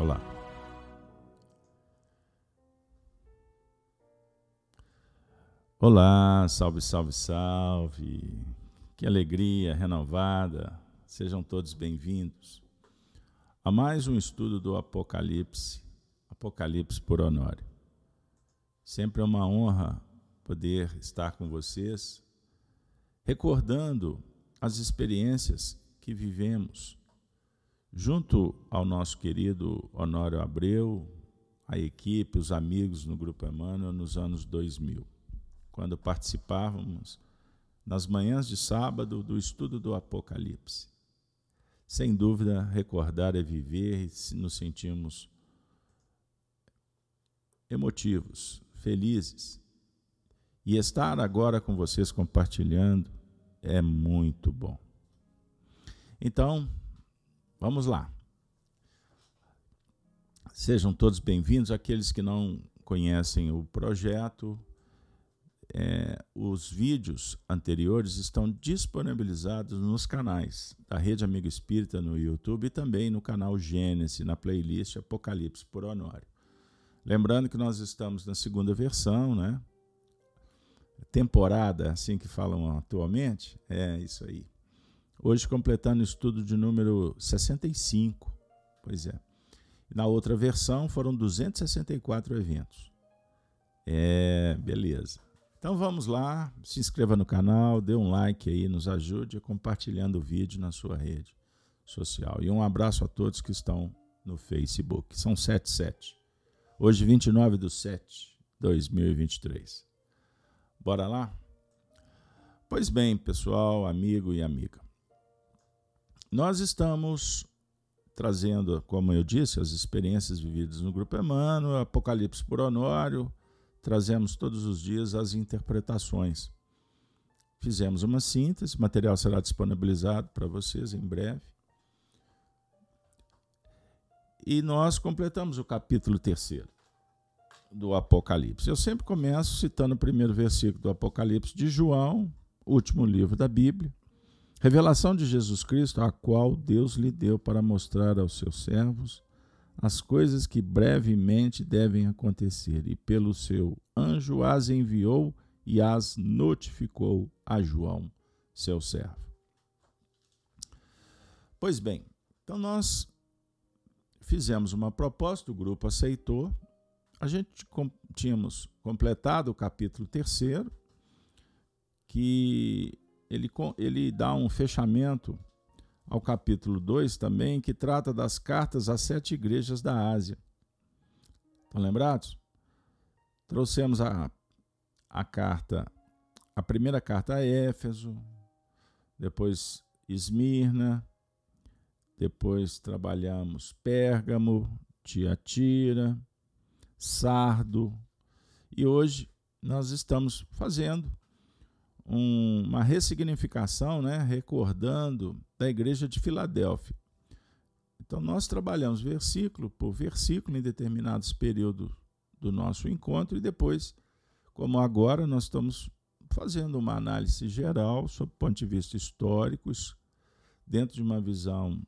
Olá. Olá, salve, salve, salve. Que alegria renovada. Sejam todos bem-vindos a mais um estudo do Apocalipse, Apocalipse por Honório. Sempre é uma honra poder estar com vocês, recordando as experiências que vivemos junto ao nosso querido Honório Abreu, a equipe, os amigos no Grupo Emmanuel nos anos 2000, quando participávamos nas manhãs de sábado do estudo do Apocalipse. Sem dúvida, recordar é viver e nos sentimos emotivos, felizes. E estar agora com vocês compartilhando é muito bom. Então, vamos lá. Sejam todos bem-vindos, aqueles que não conhecem o projeto. É, os vídeos anteriores estão disponibilizados nos canais da Rede Amigo Espírita no YouTube e também no canal Gênesis, na playlist Apocalipse por Honório. Lembrando que nós estamos na segunda versão, né? Temporada, assim que falam atualmente, é isso aí. Hoje completando o estudo de número 65. Pois é. Na outra versão foram 264 eventos. É, beleza. Então vamos lá, se inscreva no canal, dê um like aí, nos ajude compartilhando o vídeo na sua rede social. E um abraço a todos que estão no Facebook. São 77. Hoje, 29 de 7 de 2023. Bora lá? Pois bem, pessoal, amigo e amiga. Nós estamos trazendo, como eu disse, as experiências vividas no Grupo Emmanuel, Apocalipse por Honório, trazemos todos os dias as interpretações. Fizemos uma síntese, o material será disponibilizado para vocês em breve. E nós completamos o capítulo terceiro do Apocalipse. Eu sempre começo citando o primeiro versículo do Apocalipse de João, último livro da Bíblia. Revelação de Jesus Cristo, a qual Deus lhe deu para mostrar aos seus servos as coisas que brevemente devem acontecer, e pelo seu anjo as enviou e as notificou a João, seu servo. Pois bem, então nós fizemos uma proposta, o grupo aceitou. A gente tínhamos completado o capítulo terceiro, que ele, ele dá um fechamento ao capítulo 2 também, que trata das cartas às sete igrejas da Ásia. Estão lembrados? Trouxemos a, a carta, a primeira carta a Éfeso, depois Esmirna, depois trabalhamos Pérgamo, Tiatira, Sardo, e hoje nós estamos fazendo um, uma ressignificação, né, recordando da igreja de Filadélfia. Então, nós trabalhamos versículo por versículo em determinados períodos do nosso encontro e depois, como agora, nós estamos fazendo uma análise geral sob o ponto de vista histórico, dentro de uma visão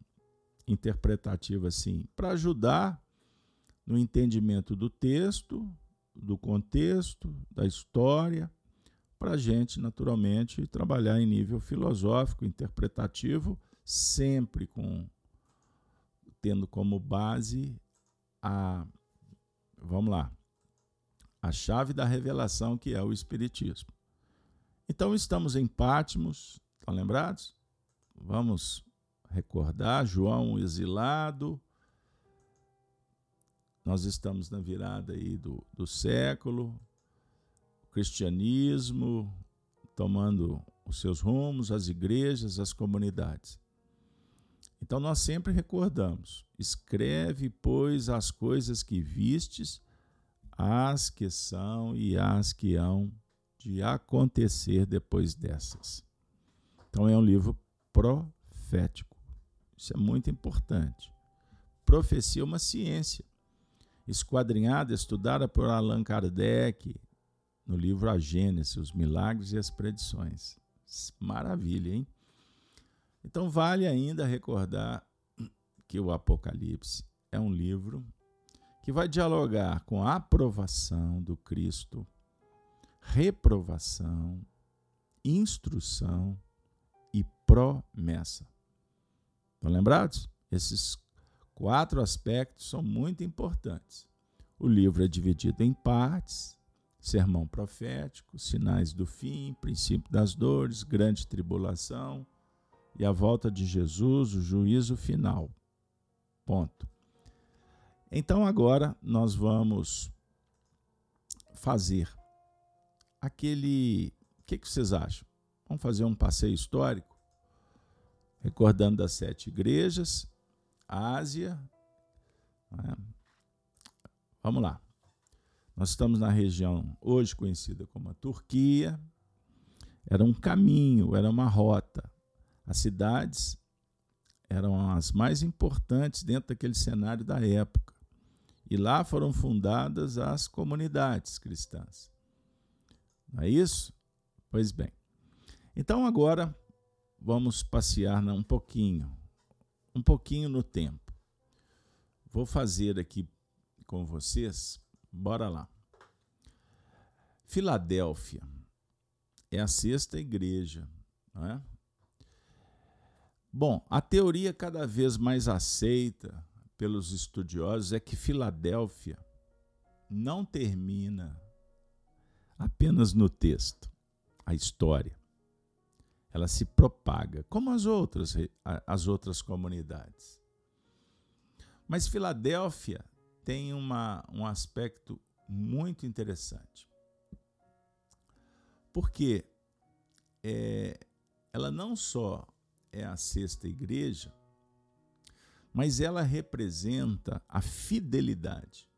interpretativa assim, para ajudar no entendimento do texto, do contexto, da história, para a gente, naturalmente, trabalhar em nível filosófico, interpretativo, sempre com tendo como base a vamos lá, a chave da revelação que é o espiritismo. Então estamos em Pátimos, estão lembrados? Vamos recordar João exilado. Nós estamos na virada aí do, do século, cristianismo tomando os seus rumos, as igrejas, as comunidades. Então nós sempre recordamos: escreve, pois, as coisas que vistes, as que são e as que hão de acontecer depois dessas. Então é um livro profético. Isso é muito importante. Profecia é uma ciência, esquadrinhada, estudada por Allan Kardec no livro A Gênese, os milagres e as predições. Maravilha, hein? Então vale ainda recordar que o Apocalipse é um livro que vai dialogar com a aprovação do Cristo, reprovação, instrução e promessa. Estão lembrados? Esses quatro aspectos são muito importantes. O livro é dividido em partes: sermão profético, sinais do fim, princípio das dores, grande tribulação e a volta de Jesus, o juízo final. Ponto. Então agora nós vamos fazer aquele. O que, que vocês acham? Vamos fazer um passeio histórico, recordando das sete igrejas, Ásia. Né? Vamos lá. Nós estamos na região hoje conhecida como a Turquia. Era um caminho, era uma rota. As cidades eram as mais importantes dentro daquele cenário da época. E lá foram fundadas as comunidades cristãs. Não é isso? Pois bem. Então agora vamos passear um pouquinho, um pouquinho no tempo. Vou fazer aqui com vocês, bora lá. Filadélfia é a sexta igreja, não é? Bom, a teoria cada vez mais aceita pelos estudiosos é que Filadélfia não termina apenas no texto, a história. Ela se propaga, como as outras, as outras comunidades. Mas Filadélfia tem uma, um aspecto muito interessante. Porque é, ela não só é a sexta igreja, mas ela representa a fidelidade.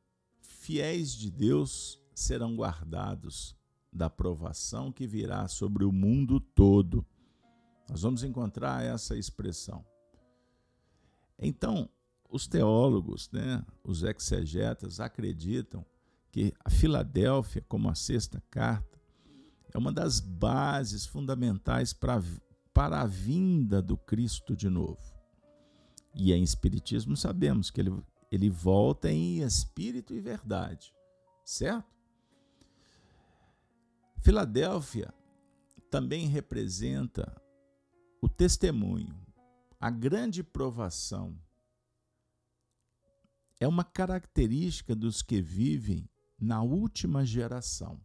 Fiéis de Deus serão guardados da provação que virá sobre o mundo todo. Nós vamos encontrar essa expressão. Então, os teólogos, né, os exegetas, acreditam que a Filadélfia, como a sexta carta, é uma das bases fundamentais para para a vinda do Cristo de novo. E em Espiritismo sabemos que ele, ele volta em espírito e verdade, certo? Filadélfia também representa o testemunho, a grande provação. É uma característica dos que vivem na última geração.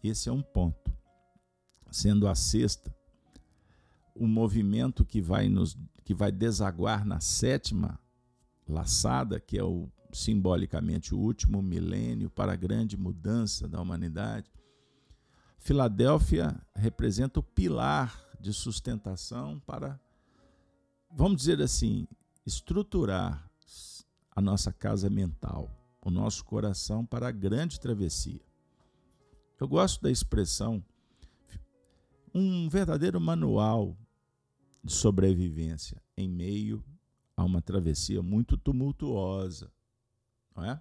Esse é um ponto. Sendo a sexta, o movimento que vai nos que vai desaguar na sétima laçada, que é o simbolicamente o último milênio para a grande mudança da humanidade. Filadélfia representa o pilar de sustentação para vamos dizer assim, estruturar a nossa casa mental, o nosso coração para a grande travessia. Eu gosto da expressão um verdadeiro manual de sobrevivência em meio a uma travessia muito tumultuosa, não é?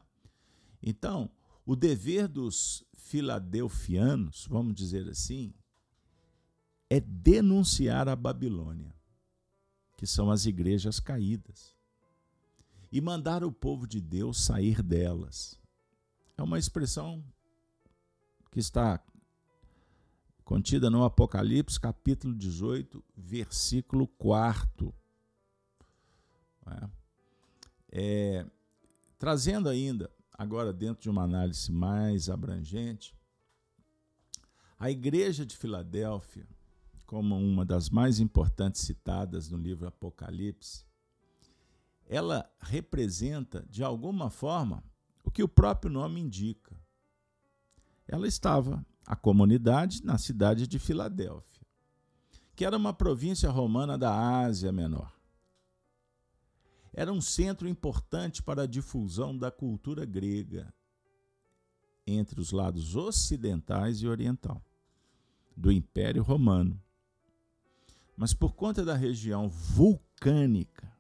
Então, o dever dos filadelfianos, vamos dizer assim, é denunciar a Babilônia, que são as igrejas caídas, e mandar o povo de Deus sair delas. É uma expressão que está contida no Apocalipse, capítulo 18, versículo 4. É, é, trazendo ainda, agora dentro de uma análise mais abrangente, a igreja de Filadélfia, como uma das mais importantes citadas no livro Apocalipse, ela representa, de alguma forma, o que o próprio nome indica. Ela estava a comunidade na cidade de Filadélfia, que era uma província romana da Ásia Menor. Era um centro importante para a difusão da cultura grega entre os lados ocidentais e oriental do Império Romano. Mas por conta da região vulcânica,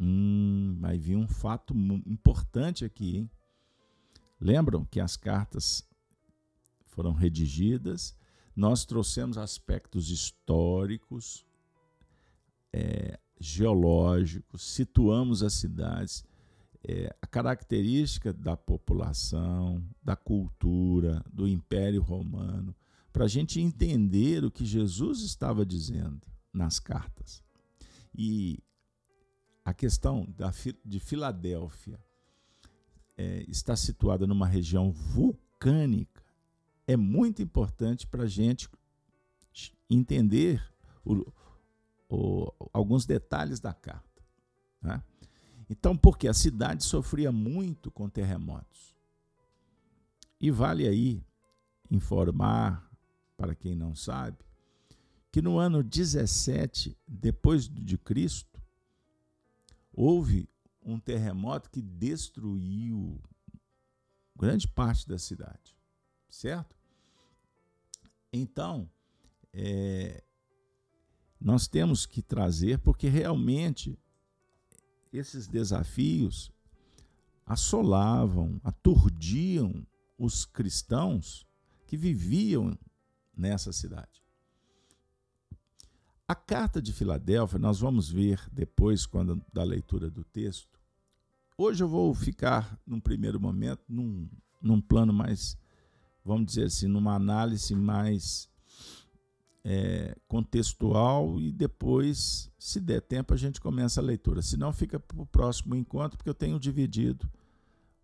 hum, vai vir um fato importante aqui, hein? Lembram que as cartas foram redigidas. Nós trouxemos aspectos históricos, é, geológicos, situamos as cidades, é, a característica da população, da cultura, do Império Romano, para a gente entender o que Jesus estava dizendo nas cartas. E a questão da, de Filadélfia é, está situada numa região vulcânica é muito importante para a gente entender o, o, alguns detalhes da carta. Né? Então, porque a cidade sofria muito com terremotos. E vale aí informar, para quem não sabe, que no ano 17 depois de Cristo houve um terremoto que destruiu grande parte da cidade, certo? Então, é, nós temos que trazer, porque realmente esses desafios assolavam, aturdiam os cristãos que viviam nessa cidade. A carta de Filadélfia, nós vamos ver depois, quando da leitura do texto. Hoje eu vou ficar, num primeiro momento, num, num plano mais vamos dizer assim, numa análise mais é, contextual e depois, se der tempo, a gente começa a leitura. Se não, fica para o próximo encontro, porque eu tenho dividido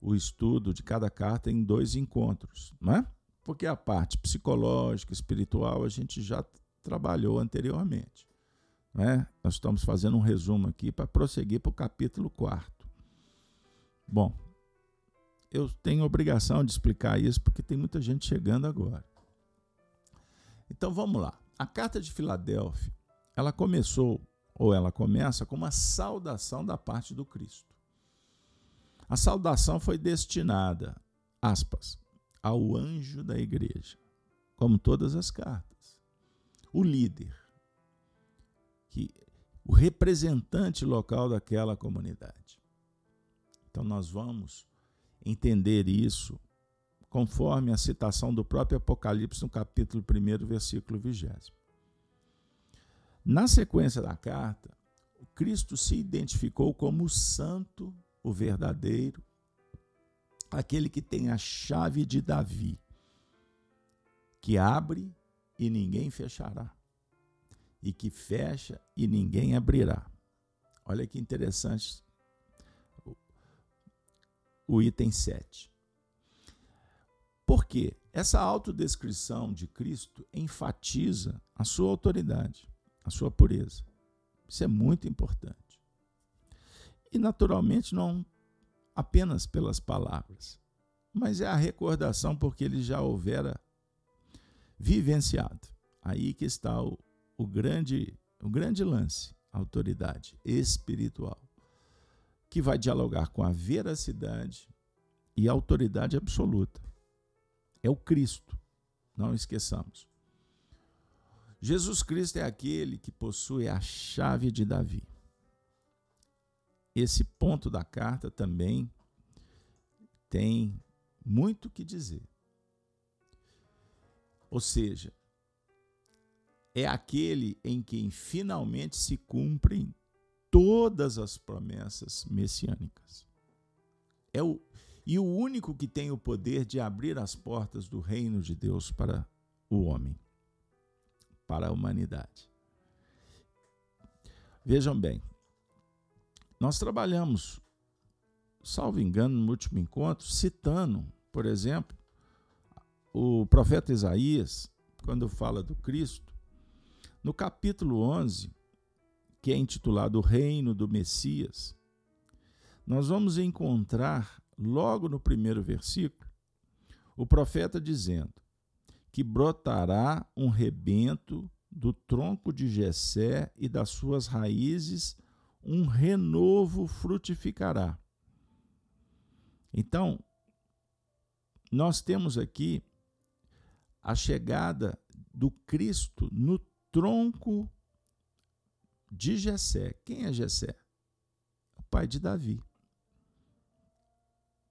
o estudo de cada carta em dois encontros, né? Porque a parte psicológica, espiritual, a gente já trabalhou anteriormente. Né? Nós estamos fazendo um resumo aqui para prosseguir para o capítulo 4. Bom, eu tenho obrigação de explicar isso porque tem muita gente chegando agora. Então vamos lá. A carta de Filadélfia, ela começou ou ela começa com uma saudação da parte do Cristo. A saudação foi destinada, aspas, ao anjo da igreja, como todas as cartas. O líder, que o representante local daquela comunidade. Então nós vamos entender isso conforme a citação do próprio Apocalipse no capítulo 1, versículo 20. Na sequência da carta, Cristo se identificou como o santo, o verdadeiro, aquele que tem a chave de Davi, que abre e ninguém fechará, e que fecha e ninguém abrirá. Olha que interessante o item 7. Por quê? Essa autodescrição de Cristo enfatiza a sua autoridade, a sua pureza. Isso é muito importante. E, naturalmente, não apenas pelas palavras, mas é a recordação porque ele já houvera vivenciado. Aí que está o, o, grande, o grande lance, autoridade espiritual que vai dialogar com a veracidade e a autoridade absoluta. É o Cristo, não esqueçamos. Jesus Cristo é aquele que possui a chave de Davi. Esse ponto da carta também tem muito que dizer. Ou seja, é aquele em quem finalmente se cumprem todas as promessas messiânicas. É o, e o único que tem o poder de abrir as portas do reino de Deus para o homem, para a humanidade. Vejam bem, nós trabalhamos, salvo engano, no último encontro, citando, por exemplo, o profeta Isaías, quando fala do Cristo, no capítulo 11, que é intitulado O Reino do Messias, nós vamos encontrar, logo no primeiro versículo, o profeta dizendo que brotará um rebento do tronco de Jessé e das suas raízes um renovo frutificará. Então, nós temos aqui a chegada do Cristo no tronco de Jessé. Quem é Jessé? O pai de Davi.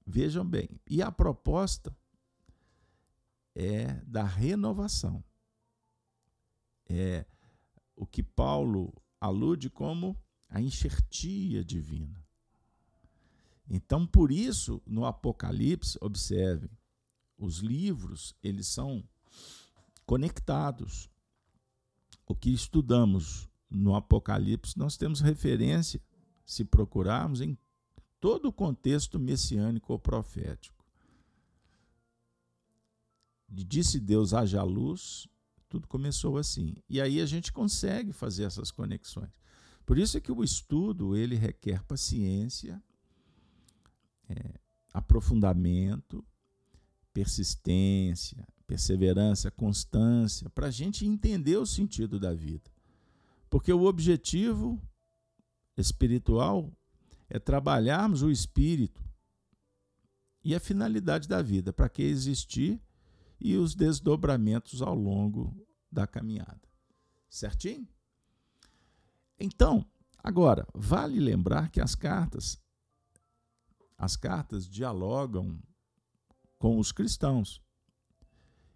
Vejam bem, e a proposta é da renovação. É o que Paulo alude como a enxertia divina. Então, por isso, no Apocalipse, observe, os livros, eles são conectados. O que estudamos no Apocalipse, nós temos referência, se procurarmos, em todo o contexto messiânico ou profético. Disse Deus haja luz, tudo começou assim. E aí a gente consegue fazer essas conexões. Por isso é que o estudo ele requer paciência, é, aprofundamento, persistência, perseverança, constância, para a gente entender o sentido da vida. Porque o objetivo espiritual é trabalharmos o espírito e a finalidade da vida, para que existir e os desdobramentos ao longo da caminhada. Certinho? Então, agora, vale lembrar que as cartas as cartas dialogam com os cristãos.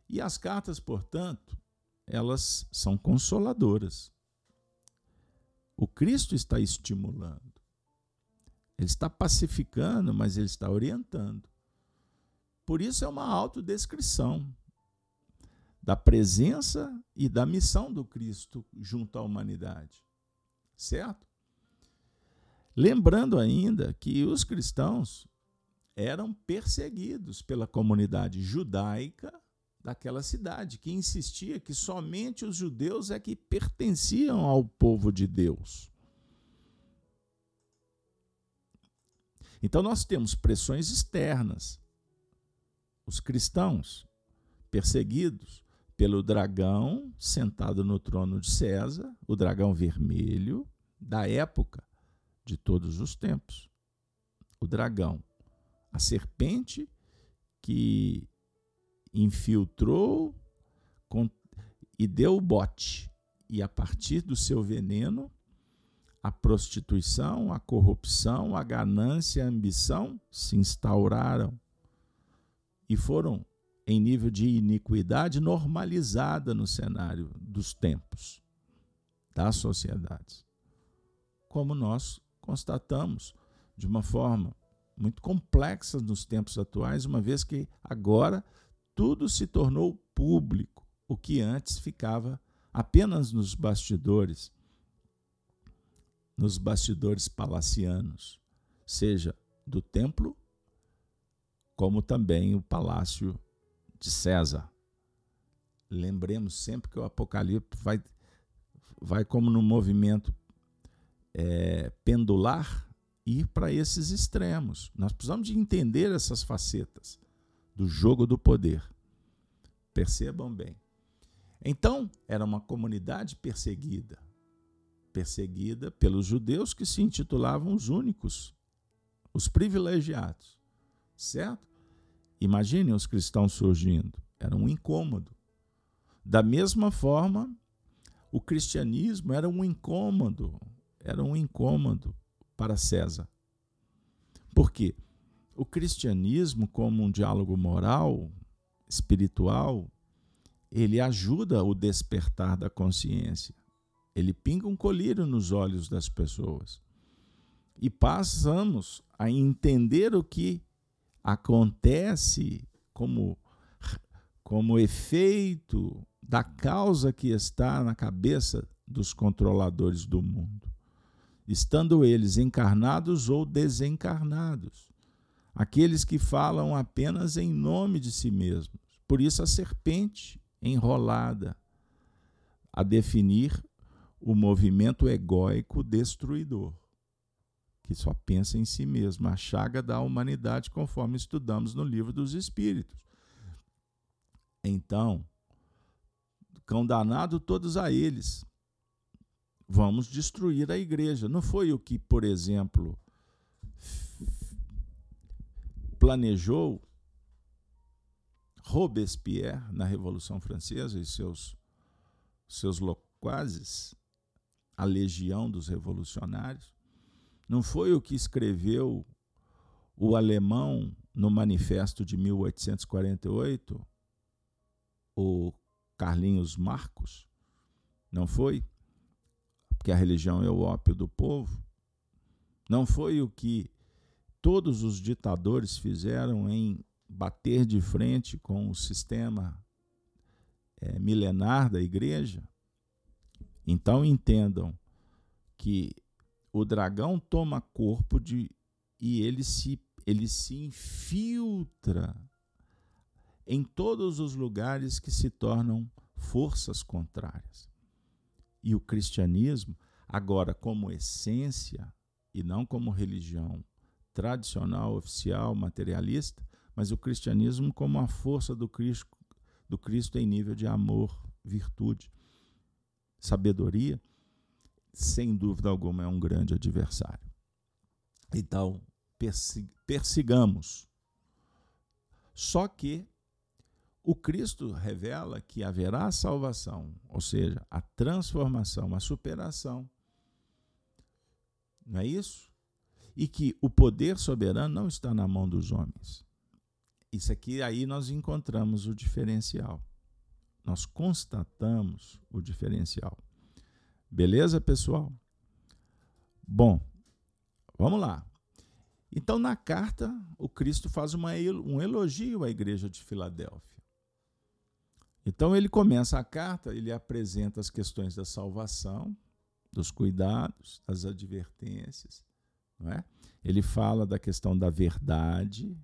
E as cartas, portanto, elas são consoladoras. O Cristo está estimulando. Ele está pacificando, mas ele está orientando. Por isso é uma autodescrição da presença e da missão do Cristo junto à humanidade. Certo? Lembrando ainda que os cristãos eram perseguidos pela comunidade judaica daquela cidade, que insistia que somente os judeus é que pertenciam ao povo de Deus. Então nós temos pressões externas. Os cristãos perseguidos pelo dragão sentado no trono de César, o dragão vermelho da época de todos os tempos. O dragão a serpente que infiltrou e deu o bote, e a partir do seu veneno, a prostituição, a corrupção, a ganância, a ambição se instauraram e foram em nível de iniquidade normalizada no cenário dos tempos, das sociedades. Como nós constatamos de uma forma muito complexas nos tempos atuais, uma vez que agora tudo se tornou público, o que antes ficava apenas nos bastidores, nos bastidores palacianos, seja do templo, como também o palácio de César. Lembremos sempre que o Apocalipse vai, vai como no movimento é, pendular ir para esses extremos. Nós precisamos de entender essas facetas do jogo do poder. Percebam bem. Então, era uma comunidade perseguida. Perseguida pelos judeus que se intitulavam os únicos, os privilegiados. Certo? Imaginem os cristãos surgindo. Era um incômodo. Da mesma forma, o cristianismo era um incômodo. Era um incômodo para César. Por quê? O cristianismo, como um diálogo moral, espiritual, ele ajuda o despertar da consciência. Ele pinga um colírio nos olhos das pessoas. E passamos a entender o que acontece como, como efeito da causa que está na cabeça dos controladores do mundo estando eles encarnados ou desencarnados, aqueles que falam apenas em nome de si mesmos. Por isso a serpente enrolada a definir o movimento egóico destruidor, que só pensa em si mesmo, a chaga da humanidade, conforme estudamos no livro dos Espíritos. Então, cão danado todos a eles, vamos destruir a igreja. Não foi o que, por exemplo, planejou Robespierre na Revolução Francesa e seus, seus loquazes, a legião dos revolucionários. Não foi o que escreveu o alemão no manifesto de 1848, o Carlinhos Marcos. Não foi? que a religião é o ópio do povo, não foi o que todos os ditadores fizeram em bater de frente com o sistema é, milenar da igreja, então entendam que o dragão toma corpo de e ele se ele se infiltra em todos os lugares que se tornam forças contrárias. E o cristianismo, agora como essência e não como religião tradicional, oficial, materialista, mas o cristianismo como a força do Cristo, do Cristo em nível de amor, virtude, sabedoria, sem dúvida alguma é um grande adversário. Então, persigamos. Só que o Cristo revela que haverá salvação, ou seja, a transformação, a superação. Não é isso? E que o poder soberano não está na mão dos homens. Isso aqui aí nós encontramos o diferencial. Nós constatamos o diferencial. Beleza, pessoal? Bom, vamos lá. Então, na carta, o Cristo faz uma, um elogio à igreja de Filadélfia. Então, ele começa a carta, ele apresenta as questões da salvação, dos cuidados, das advertências. É? Ele fala da questão da verdade,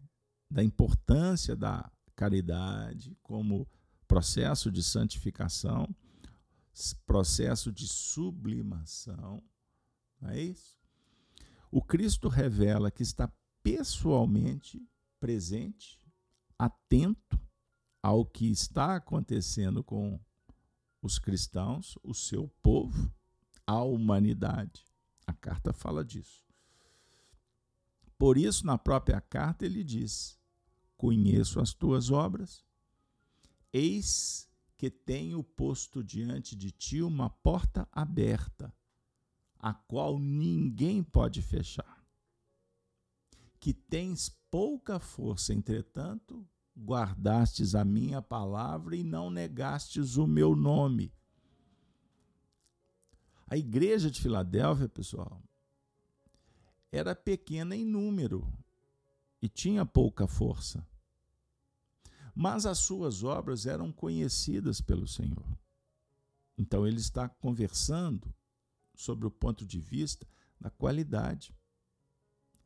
da importância da caridade como processo de santificação, processo de sublimação. Não é isso? O Cristo revela que está pessoalmente presente, atento ao que está acontecendo com os cristãos, o seu povo, a humanidade. A carta fala disso. Por isso, na própria carta, ele diz: Conheço as tuas obras, eis que tenho posto diante de ti uma porta aberta a qual ninguém pode fechar. Que tens pouca força, entretanto, guardastes a minha palavra e não negastes o meu nome. A igreja de Filadélfia, pessoal, era pequena em número e tinha pouca força. Mas as suas obras eram conhecidas pelo Senhor. Então ele está conversando sobre o ponto de vista da qualidade.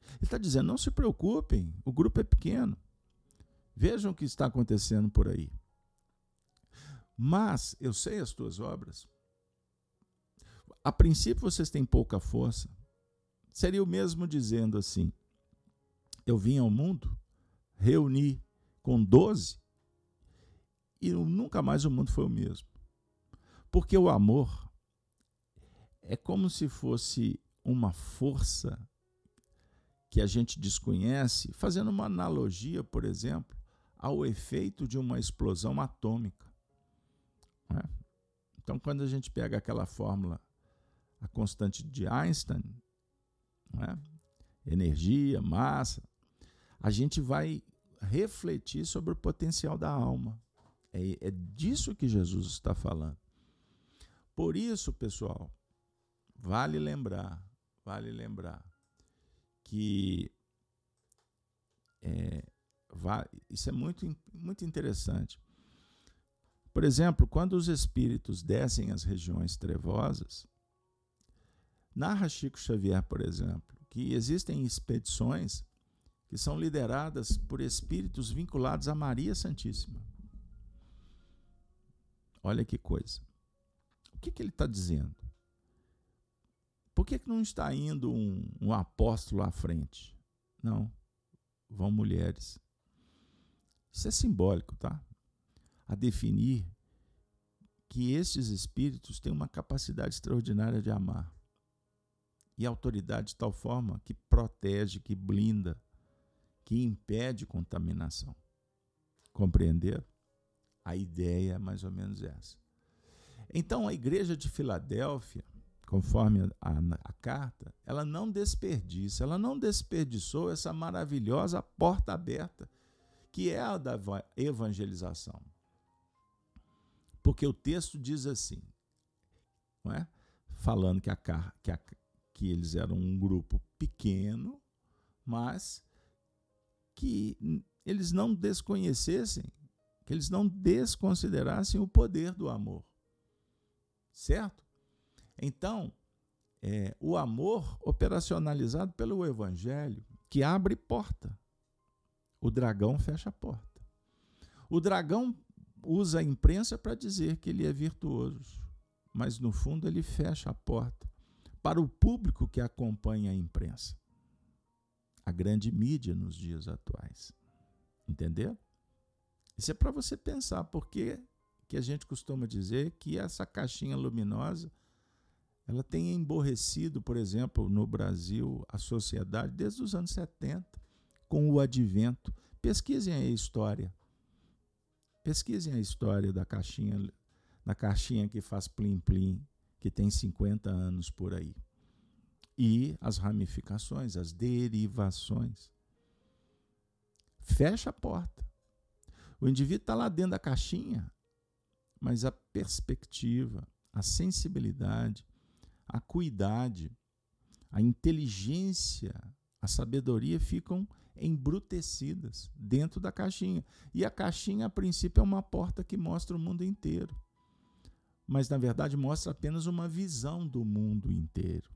Ele está dizendo: não se preocupem, o grupo é pequeno. Vejam o que está acontecendo por aí. Mas eu sei as tuas obras. A princípio vocês têm pouca força. Seria o mesmo dizendo assim: eu vim ao mundo, reuni com doze e nunca mais o mundo foi o mesmo. Porque o amor é como se fosse uma força que a gente desconhece, fazendo uma analogia, por exemplo, ao efeito de uma explosão atômica. É? Então, quando a gente pega aquela fórmula, a constante de Einstein, é? energia, massa, a gente vai refletir sobre o potencial da alma. É, é disso que Jesus está falando. Por isso, pessoal, Vale lembrar, vale lembrar que é, isso é muito, muito interessante. Por exemplo, quando os espíritos descem às regiões trevosas, narra Chico Xavier, por exemplo, que existem expedições que são lideradas por espíritos vinculados a Maria Santíssima. Olha que coisa. O que, que ele está dizendo? Por que, que não está indo um, um apóstolo à frente? Não, vão mulheres. Isso é simbólico, tá? A definir que estes espíritos têm uma capacidade extraordinária de amar e autoridade de tal forma que protege, que blinda, que impede contaminação. Compreender? A ideia é mais ou menos essa. Então, a igreja de Filadélfia conforme a, a, a, carta, ela não desperdiça, ela não desperdiçou essa maravilhosa porta aberta, que é a da evangelização. Porque o texto diz assim, não é? falando que, a, que, a, que eles eram um grupo pequeno, mas que eles não desconhecessem, que eles não desconsiderassem o poder do amor. Certo? Então, é, o amor operacionalizado pelo Evangelho, que abre porta. O dragão fecha a porta. O dragão usa a imprensa para dizer que ele é virtuoso, mas no fundo ele fecha a porta para o público que acompanha a imprensa. A grande mídia nos dias atuais. Entendeu? Isso é para você pensar, porque que a gente costuma dizer que essa caixinha luminosa ela tem emborrecido, por exemplo, no Brasil, a sociedade desde os anos 70, com o advento. Pesquisem a história. Pesquisem a história da caixinha, da caixinha que faz plim-plim, que tem 50 anos por aí. E as ramificações, as derivações. Fecha a porta. O indivíduo está lá dentro da caixinha, mas a perspectiva, a sensibilidade, a cuidade, a inteligência, a sabedoria ficam embrutecidas dentro da caixinha. E a caixinha, a princípio, é uma porta que mostra o mundo inteiro. Mas, na verdade, mostra apenas uma visão do mundo inteiro.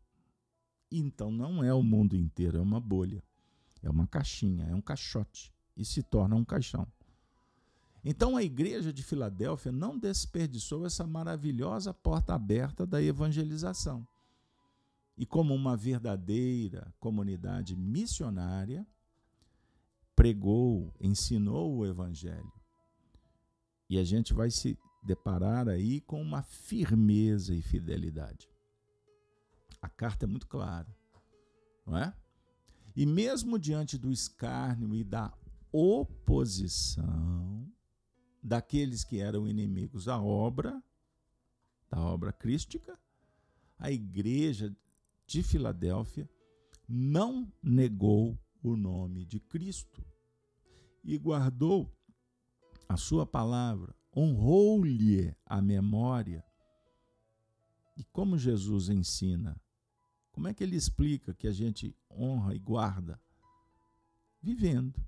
Então, não é o mundo inteiro, é uma bolha. É uma caixinha, é um caixote. E se torna um caixão. Então, a igreja de Filadélfia não desperdiçou essa maravilhosa porta aberta da evangelização. E, como uma verdadeira comunidade missionária, pregou, ensinou o evangelho. E a gente vai se deparar aí com uma firmeza e fidelidade. A carta é muito clara, não é? E mesmo diante do escárnio e da oposição, daqueles que eram inimigos da obra, da obra crística, a igreja de Filadélfia não negou o nome de Cristo e guardou a sua palavra, honrou-lhe a memória. E como Jesus ensina? Como é que ele explica que a gente honra e guarda? Vivendo.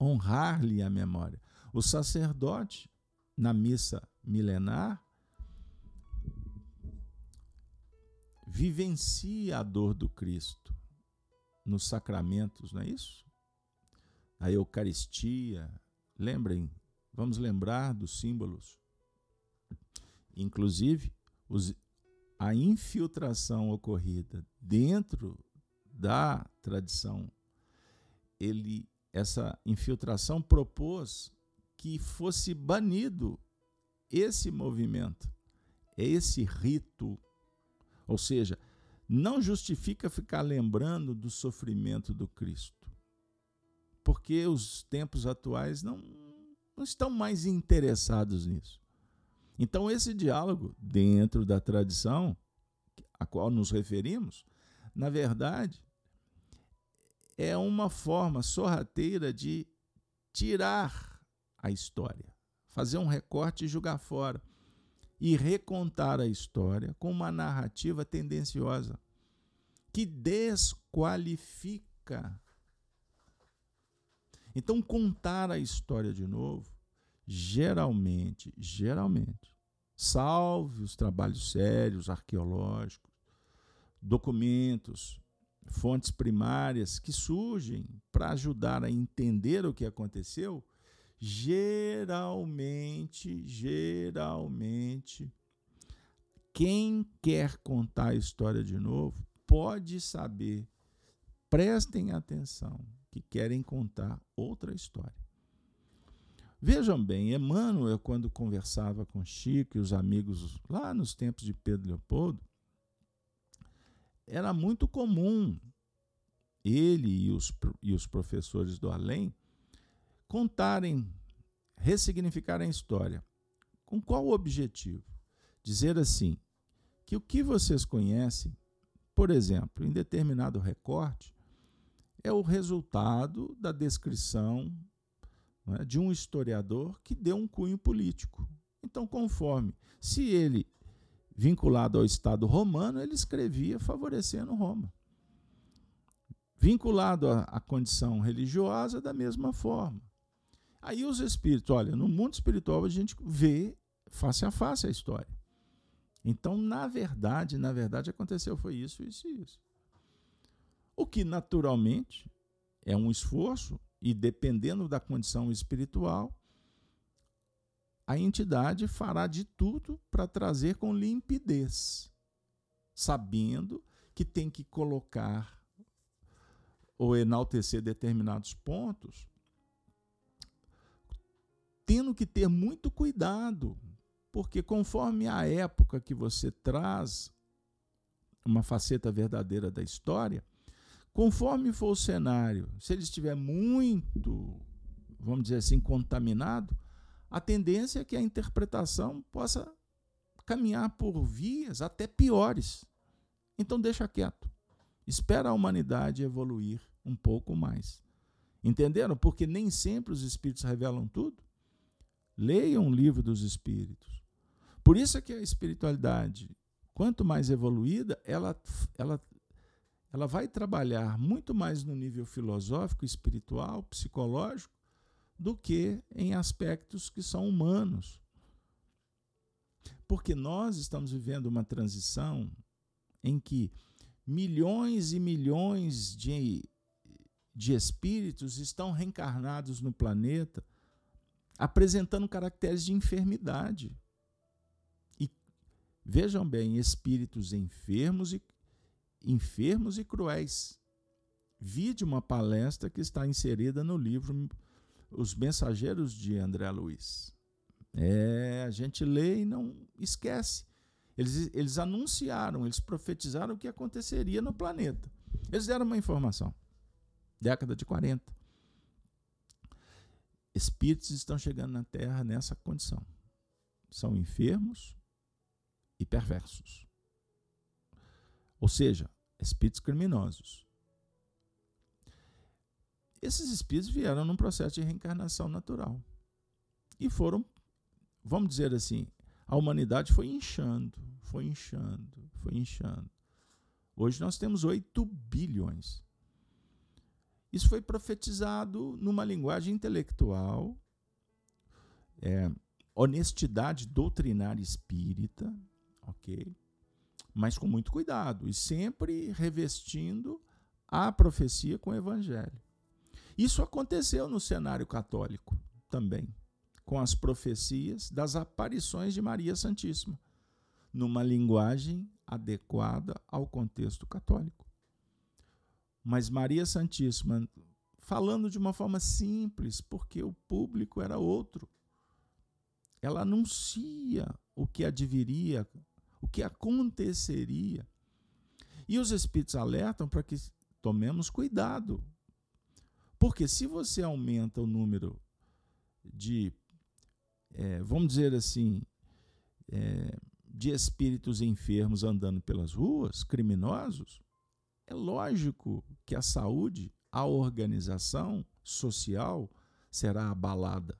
Honrar-lhe a memória. O sacerdote, na missa milenar, vivencia a dor do Cristo nos sacramentos, não é isso? A Eucaristia, lembrem, vamos lembrar dos símbolos. Inclusive, os, a infiltração ocorrida dentro da tradição, ele, essa infiltração propôs que fosse banido esse movimento, esse rito. Ou seja, não justifica ficar lembrando do sofrimento do Cristo, porque os tempos atuais não, não estão mais interessados nisso. Então, esse diálogo dentro da tradição a qual nos referimos, na verdade, é uma forma sorrateira de tirar a história, fazer um recorte e jogar fora e recontar a história com uma narrativa tendenciosa que desqualifica. Então, contar a história de novo, geralmente, geralmente, salve os trabalhos sérios, arqueológicos, documentos, fontes primárias que surgem para ajudar a entender o que aconteceu, geralmente, geralmente, quem quer contar a história de novo pode saber, prestem atenção, que querem contar outra história. Vejam bem, Emmanuel, quando conversava com Chico e os amigos lá nos tempos de Pedro Leopoldo, era muito comum ele e os, e os professores do além contarem, ressignificarem a história. Com qual objetivo? Dizer assim, que o que vocês conhecem, por exemplo, em determinado recorte, é o resultado da descrição é, de um historiador que deu um cunho político. Então, conforme, se ele, vinculado ao Estado romano, ele escrevia favorecendo Roma. vinculado à, à condição religiosa da mesma forma. Aí os espíritos, olha, no mundo espiritual a gente vê face a face a história. Então, na verdade, na verdade aconteceu foi isso, isso e isso. O que naturalmente é um esforço e dependendo da condição espiritual, a entidade fará de tudo para trazer com limpidez, sabendo que tem que colocar ou enaltecer determinados pontos, tendo que ter muito cuidado, porque conforme a época que você traz uma faceta verdadeira da história, conforme for o cenário, se ele estiver muito, vamos dizer assim, contaminado, a tendência é que a interpretação possa caminhar por vias até piores. Então deixa quieto. Espera a humanidade evoluir um pouco mais. Entenderam? Porque nem sempre os espíritos revelam tudo. Leiam o livro dos espíritos. Por isso é que a espiritualidade, quanto mais evoluída, ela, ela, ela vai trabalhar muito mais no nível filosófico, espiritual, psicológico, do que em aspectos que são humanos. Porque nós estamos vivendo uma transição em que milhões e milhões de de espíritos estão reencarnados no planeta apresentando caracteres de enfermidade. E vejam bem, espíritos enfermos e enfermos e cruéis. Vi de uma palestra que está inserida no livro Os Mensageiros de André Luiz. É, a gente lê e não esquece. Eles, eles anunciaram, eles profetizaram o que aconteceria no planeta. Eles deram uma informação década de 40. Espíritos estão chegando na Terra nessa condição. São enfermos e perversos. Ou seja, espíritos criminosos. Esses espíritos vieram num processo de reencarnação natural. E foram, vamos dizer assim, a humanidade foi inchando, foi inchando, foi inchando. Hoje nós temos 8 bilhões. Isso foi profetizado numa linguagem intelectual, é, honestidade doutrinária espírita, ok? Mas com muito cuidado e sempre revestindo a profecia com o evangelho. Isso aconteceu no cenário católico também, com as profecias das aparições de Maria Santíssima, numa linguagem adequada ao contexto católico. Mas Maria Santíssima, falando de uma forma simples, porque o público era outro. Ela anuncia o que adviria, o que aconteceria. E os espíritos alertam para que tomemos cuidado. Porque se você aumenta o número de, é, vamos dizer assim, é, de espíritos enfermos andando pelas ruas, criminosos, é lógico que a saúde, a organização social será abalada.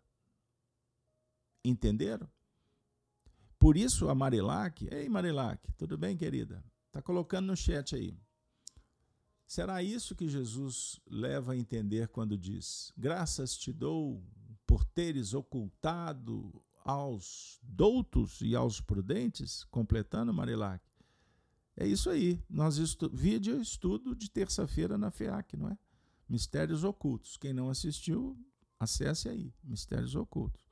Entenderam? Por isso a Marilac, ei Marilac, tudo bem, querida? Está colocando no chat aí. Será isso que Jesus leva a entender quando diz: Graças te dou por teres ocultado aos doutos e aos prudentes? Completando, Marilac. É isso aí. Nós estu vídeo estudo de terça-feira na FEAC, não é? Mistérios Ocultos. Quem não assistiu, acesse aí, Mistérios Ocultos.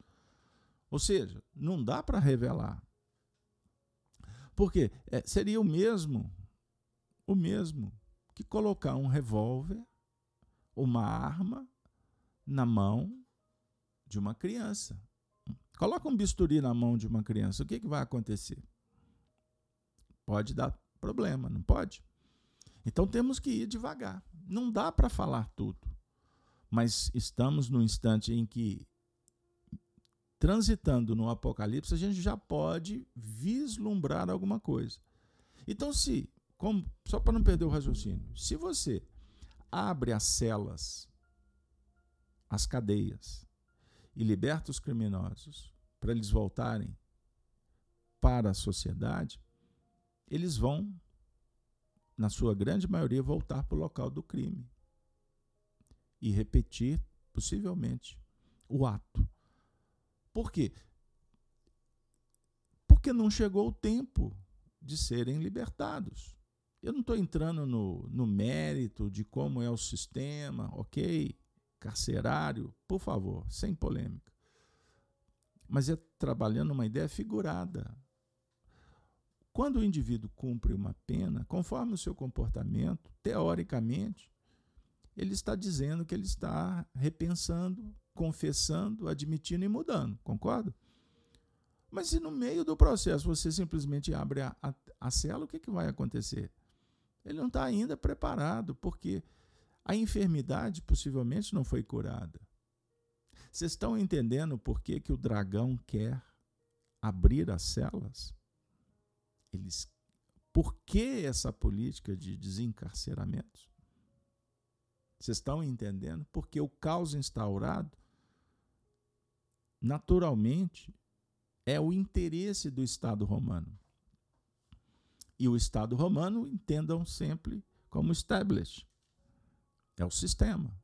Ou seja, não dá para revelar. Porque é, seria o mesmo, o mesmo que colocar um revólver, uma arma na mão de uma criança. Coloca um bisturi na mão de uma criança, o que, que vai acontecer? Pode dar problema, não pode? Então temos que ir devagar. Não dá para falar tudo. Mas estamos no instante em que, transitando no Apocalipse, a gente já pode vislumbrar alguma coisa. Então, se, como, só para não perder o raciocínio, se você abre as celas, as cadeias, e liberta os criminosos para eles voltarem para a sociedade, eles vão, na sua grande maioria, voltar para o local do crime. e repetir, possivelmente, o ato. Por quê? Porque não chegou o tempo de serem libertados. Eu não estou entrando no, no mérito de como é o sistema, ok? Carcerário, por favor, sem polêmica. Mas é trabalhando uma ideia figurada. Quando o indivíduo cumpre uma pena, conforme o seu comportamento, teoricamente, ele está dizendo que ele está repensando, confessando, admitindo e mudando, concorda? Mas se no meio do processo você simplesmente abre a, a, a cela, o que, que vai acontecer? Ele não está ainda preparado, porque a enfermidade possivelmente não foi curada. Vocês estão entendendo por que, que o dragão quer abrir as celas? Eles, por que essa política de desencarceramentos? Vocês estão entendendo? Porque o caos instaurado, naturalmente, é o interesse do Estado romano. E o Estado romano entendam sempre como establish. É o sistema.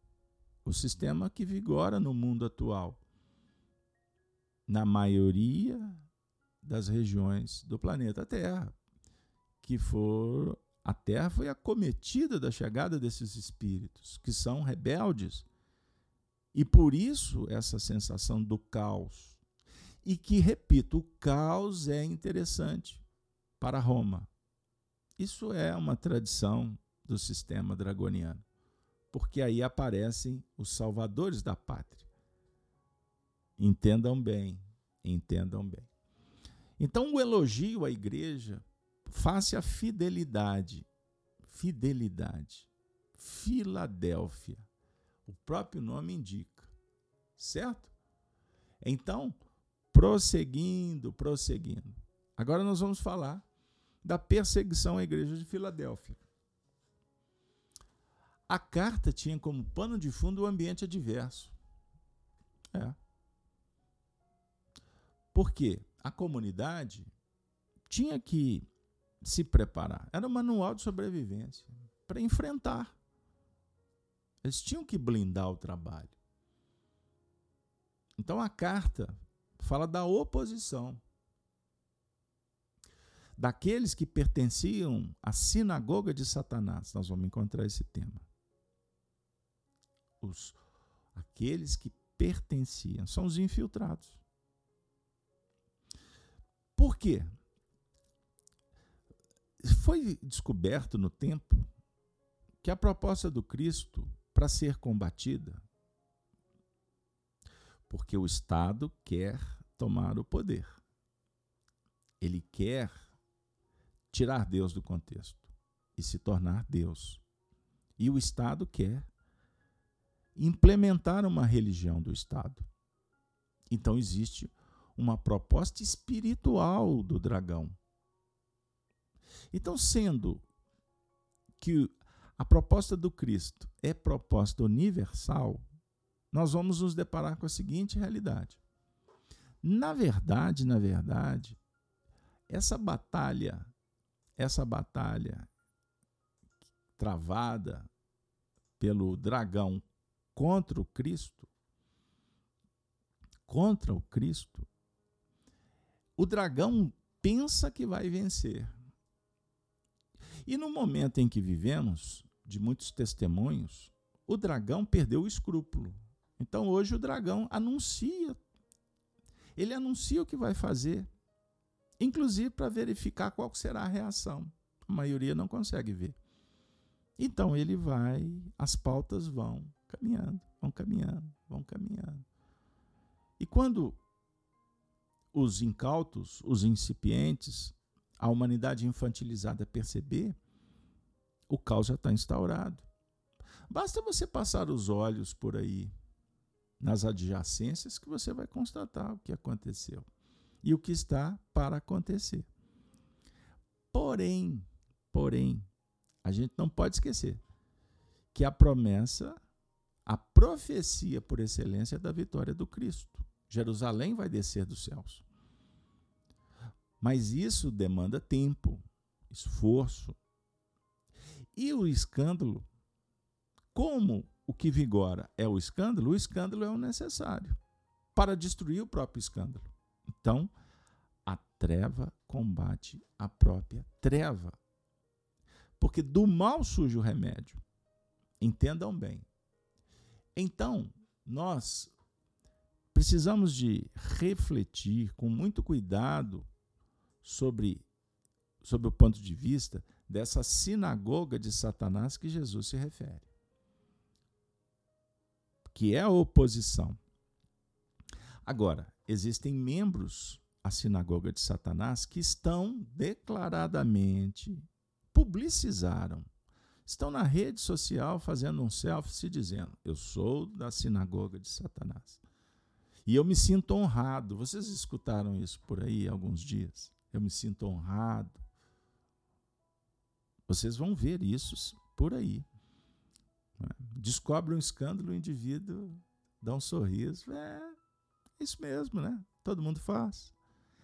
O sistema que vigora no mundo atual. Na maioria das regiões do planeta Terra, que for a Terra foi acometida da chegada desses espíritos, que são rebeldes. E por isso essa sensação do caos. E que, repito, o caos é interessante para Roma. Isso é uma tradição do sistema dragoniano, porque aí aparecem os salvadores da pátria. Entendam bem, entendam bem. Então, o elogio à igreja face à fidelidade. Fidelidade. Filadélfia. O próprio nome indica. Certo? Então, prosseguindo, prosseguindo. Agora nós vamos falar da perseguição à igreja de Filadélfia. A carta tinha como pano de fundo o ambiente adverso. É. Por quê? a comunidade tinha que se preparar. Era um manual de sobrevivência para enfrentar. Eles tinham que blindar o trabalho. Então a carta fala da oposição daqueles que pertenciam à sinagoga de Satanás. Nós vamos encontrar esse tema. Os aqueles que pertenciam são os infiltrados. Por quê? Foi descoberto no tempo que a proposta do Cristo para ser combatida, porque o Estado quer tomar o poder. Ele quer tirar Deus do contexto e se tornar Deus. E o Estado quer implementar uma religião do Estado. Então existe uma proposta espiritual do dragão. Então, sendo que a proposta do Cristo é proposta universal, nós vamos nos deparar com a seguinte realidade. Na verdade, na verdade, essa batalha, essa batalha travada pelo dragão contra o Cristo, contra o Cristo, o dragão pensa que vai vencer. E no momento em que vivemos, de muitos testemunhos, o dragão perdeu o escrúpulo. Então hoje o dragão anuncia. Ele anuncia o que vai fazer, inclusive para verificar qual será a reação. A maioria não consegue ver. Então ele vai, as pautas vão caminhando, vão caminhando, vão caminhando. E quando os incautos, os incipientes, a humanidade infantilizada perceber, o caos já está instaurado. Basta você passar os olhos por aí, nas adjacências, que você vai constatar o que aconteceu e o que está para acontecer. Porém, porém, a gente não pode esquecer que a promessa, a profecia por excelência é da vitória do Cristo. Jerusalém vai descer dos céus. Mas isso demanda tempo, esforço. E o escândalo, como o que vigora é o escândalo, o escândalo é o necessário para destruir o próprio escândalo. Então, a treva combate a própria treva. Porque do mal surge o remédio. Entendam bem. Então, nós precisamos de refletir com muito cuidado sobre, sobre o ponto de vista dessa sinagoga de Satanás que Jesus se refere, que é a oposição. Agora, existem membros à sinagoga de Satanás que estão declaradamente publicizaram estão na rede social fazendo um selfie se dizendo: Eu sou da sinagoga de Satanás. E eu me sinto honrado. Vocês escutaram isso por aí alguns dias? Eu me sinto honrado. Vocês vão ver isso por aí. Né? Descobre um escândalo, o indivíduo dá um sorriso. É, é isso mesmo, né? Todo mundo faz.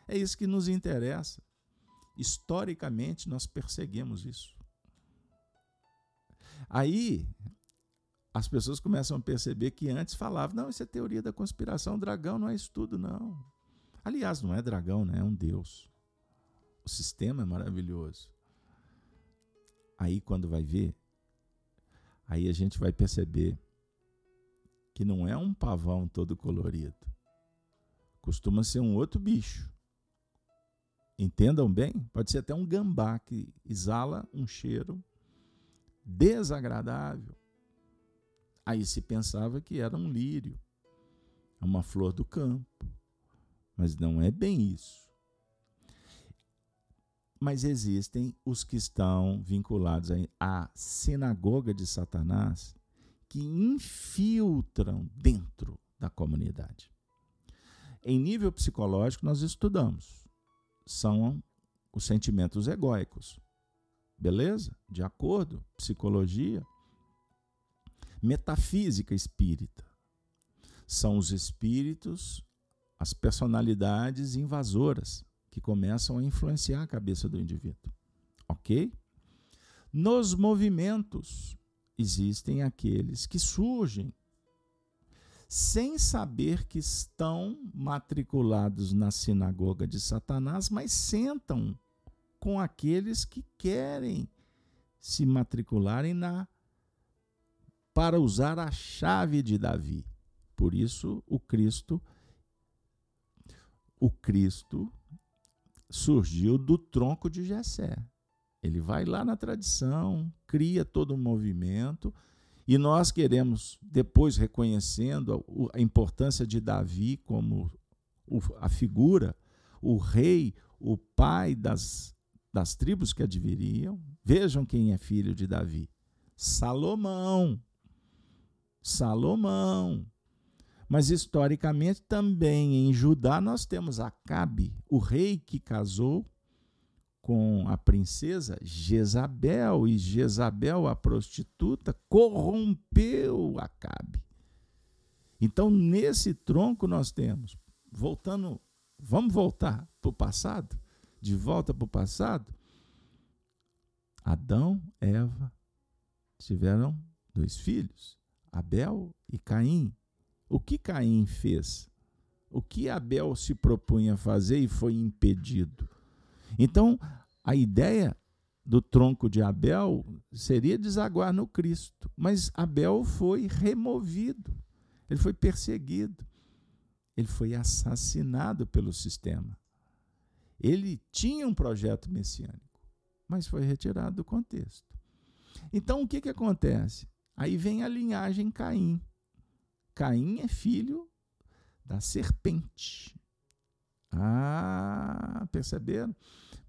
É isso que nos interessa. Historicamente, nós perseguimos isso. Aí as pessoas começam a perceber que antes falavam, não, isso é teoria da conspiração, dragão não é estudo, não. Aliás, não é dragão, né? é um deus. O sistema é maravilhoso. Aí quando vai ver, aí a gente vai perceber que não é um pavão todo colorido. Costuma ser um outro bicho. Entendam bem? Pode ser até um gambá que exala um cheiro desagradável. Aí se pensava que era um lírio, uma flor do campo. Mas não é bem isso. Mas existem os que estão vinculados à sinagoga de Satanás que infiltram dentro da comunidade. Em nível psicológico, nós estudamos. São os sentimentos egóicos. Beleza? De acordo, psicologia. Metafísica espírita. São os espíritos, as personalidades invasoras que começam a influenciar a cabeça do indivíduo. Ok? Nos movimentos, existem aqueles que surgem sem saber que estão matriculados na sinagoga de Satanás, mas sentam com aqueles que querem se matricularem na para usar a chave de Davi. Por isso o Cristo o Cristo surgiu do tronco de Jessé. Ele vai lá na tradição, cria todo um movimento, e nós queremos, depois reconhecendo a importância de Davi como a figura, o rei, o pai das das tribos que adviriam. Vejam quem é filho de Davi: Salomão. Salomão. Mas historicamente também em Judá nós temos Acabe, o rei que casou com a princesa Jezabel, e Jezabel, a prostituta, corrompeu Acabe. Então, nesse tronco nós temos, voltando, vamos voltar para o passado, de volta para o passado, Adão, Eva tiveram dois filhos, Abel e Caim. O que Caim fez? O que Abel se propunha fazer e foi impedido? Então, a ideia do tronco de Abel seria desaguar no Cristo, mas Abel foi removido, ele foi perseguido, ele foi assassinado pelo sistema. Ele tinha um projeto messiânico, mas foi retirado do contexto. Então o que, que acontece? Aí vem a linhagem Caim. Caim é filho da serpente. Ah, perceberam?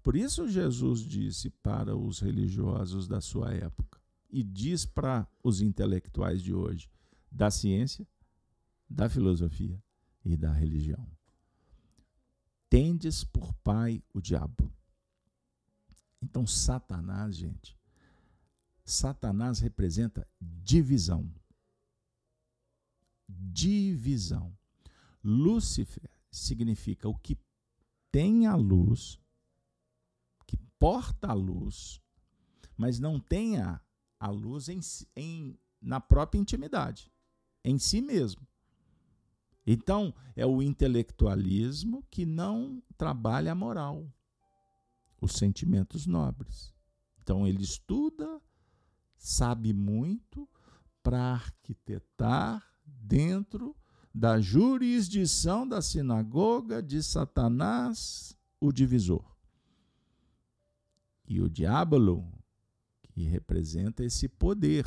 Por isso Jesus disse para os religiosos da sua época e diz para os intelectuais de hoje da ciência, da filosofia e da religião tendes por pai o diabo. Então, Satanás, gente, Satanás representa divisão. Divisão. Lúcifer significa o que tem a luz, que porta a luz, mas não tem a, a luz em, em, na própria intimidade, em si mesmo. Então, é o intelectualismo que não trabalha a moral, os sentimentos nobres. Então, ele estuda, sabe muito para arquitetar dentro da jurisdição da sinagoga de Satanás, o divisor. E o diabo, que representa esse poder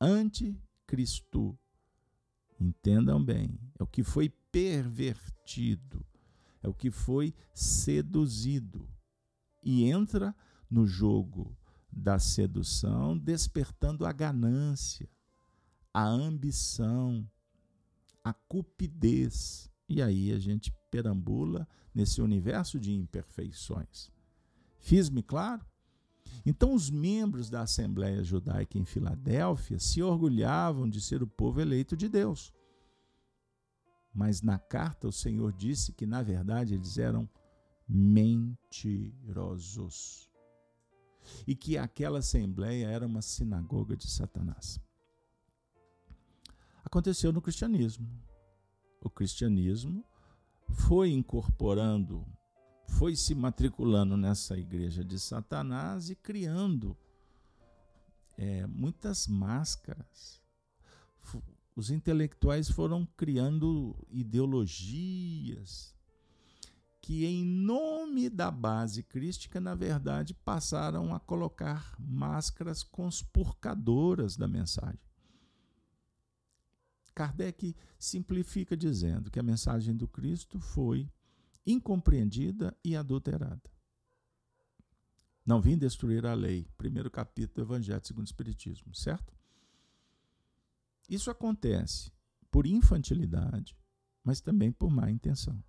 anticristo. Entendam bem, é o que foi pervertido, é o que foi seduzido e entra no jogo da sedução, despertando a ganância, a ambição, a cupidez. E aí a gente perambula nesse universo de imperfeições. Fiz-me claro? Então, os membros da Assembleia Judaica em Filadélfia se orgulhavam de ser o povo eleito de Deus. Mas na carta o Senhor disse que, na verdade, eles eram mentirosos. E que aquela assembleia era uma sinagoga de Satanás. Aconteceu no cristianismo. O cristianismo foi incorporando foi se matriculando nessa igreja de Satanás e criando é, muitas máscaras. Os intelectuais foram criando ideologias que, em nome da base crística, na verdade, passaram a colocar máscaras conspurcadoras da mensagem. Kardec simplifica dizendo que a mensagem do Cristo foi incompreendida e adulterada. Não vim destruir a lei. Primeiro capítulo do Evangelho segundo o Espiritismo, certo? Isso acontece por infantilidade, mas também por má intenção.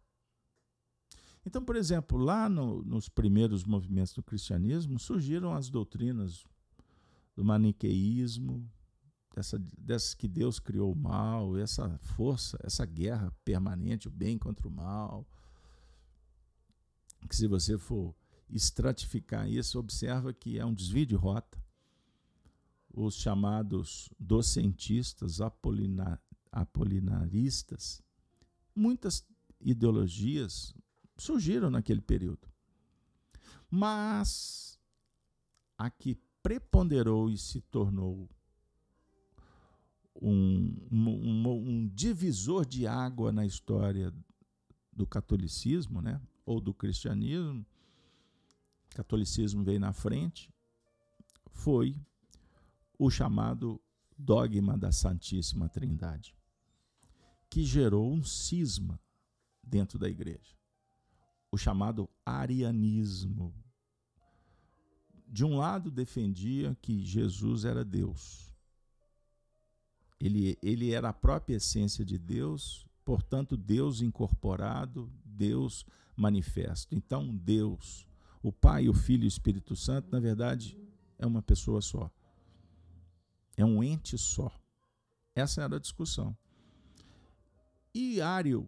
Então, por exemplo, lá no, nos primeiros movimentos do cristianismo surgiram as doutrinas do maniqueísmo, dessa, dessa que Deus criou o mal, essa força, essa guerra permanente, o bem contra o mal, que se você for estratificar isso, observa que é um desvio de rota. Os chamados docentistas, apolinar, apolinaristas, muitas ideologias surgiram naquele período. Mas a que preponderou e se tornou um, um, um, divisor de água na história do catolicismo, né? ou do cristianismo, catolicismo veio na frente, foi o chamado dogma da Santíssima Trindade, que gerou um cisma dentro da igreja, o chamado arianismo. De um lado, defendia que Jesus era Deus. Ele, ele era a própria essência de Deus, portanto, Deus incorporado, Deus manifesto. Então, Deus, o Pai, o Filho e o Espírito Santo, na verdade, é uma pessoa só. É um ente só. Essa era a discussão. E Ário,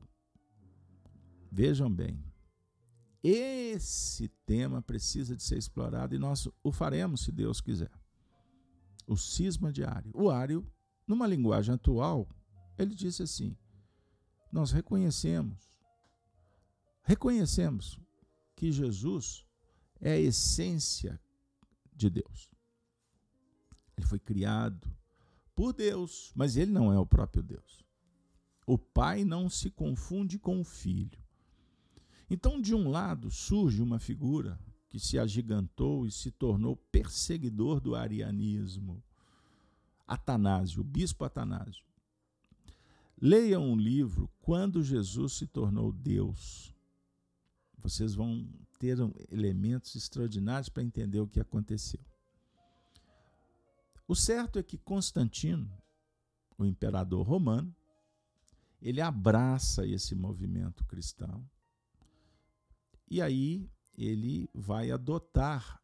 vejam bem, esse tema precisa de ser explorado e nós o faremos se Deus quiser. O cisma de Ário. O Ário, numa linguagem atual, ele disse assim: Nós reconhecemos reconhecemos que Jesus é a essência de Deus. Ele foi criado por Deus, mas ele não é o próprio Deus. O Pai não se confunde com o Filho. Então, de um lado, surge uma figura que se agigantou e se tornou perseguidor do arianismo. Atanásio, o bispo Atanásio. Leiam um livro Quando Jesus se tornou Deus, vocês vão ter elementos extraordinários para entender o que aconteceu. O certo é que Constantino, o imperador romano, ele abraça esse movimento cristão e aí ele vai adotar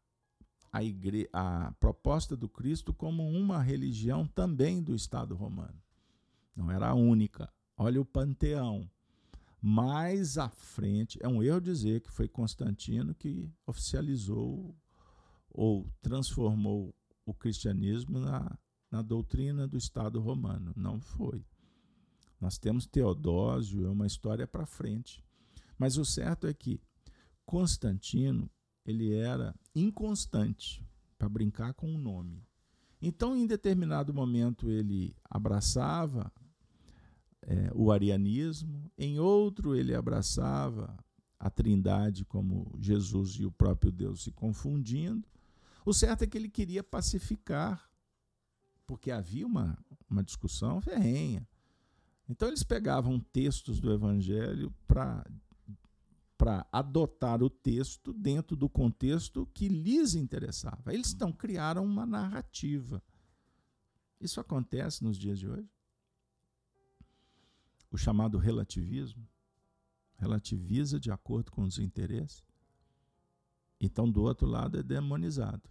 a, igre... a proposta do Cristo como uma religião também do Estado romano. Não era a única. Olha o panteão mais à frente, é um erro dizer que foi Constantino que oficializou ou transformou o cristianismo na na doutrina do Estado romano. Não foi. Nós temos Teodósio, é uma história para frente. Mas o certo é que Constantino ele era inconstante, para brincar com o nome. Então, em determinado momento, ele abraçava é, o arianismo, em outro, ele abraçava a trindade como Jesus e o próprio Deus se confundindo. O certo é que ele queria pacificar, porque havia uma, uma discussão ferrenha. Então, eles pegavam textos do Evangelho para para adotar o texto dentro do contexto que lhes interessava. Eles então criaram uma narrativa. Isso acontece nos dias de hoje? O chamado relativismo relativiza de acordo com os interesses. Então, do outro lado, é demonizado.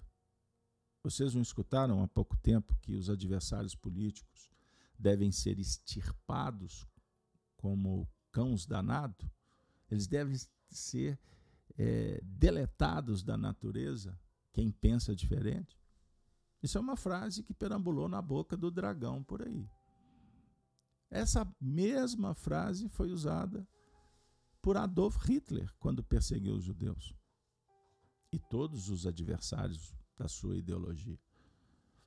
Vocês não escutaram há pouco tempo que os adversários políticos devem ser extirpados como cãos danados? Eles devem ser é, deletados da natureza quem pensa diferente? Isso é uma frase que perambulou na boca do dragão por aí. Essa mesma frase foi usada por Adolf Hitler quando perseguiu os judeus e todos os adversários da sua ideologia.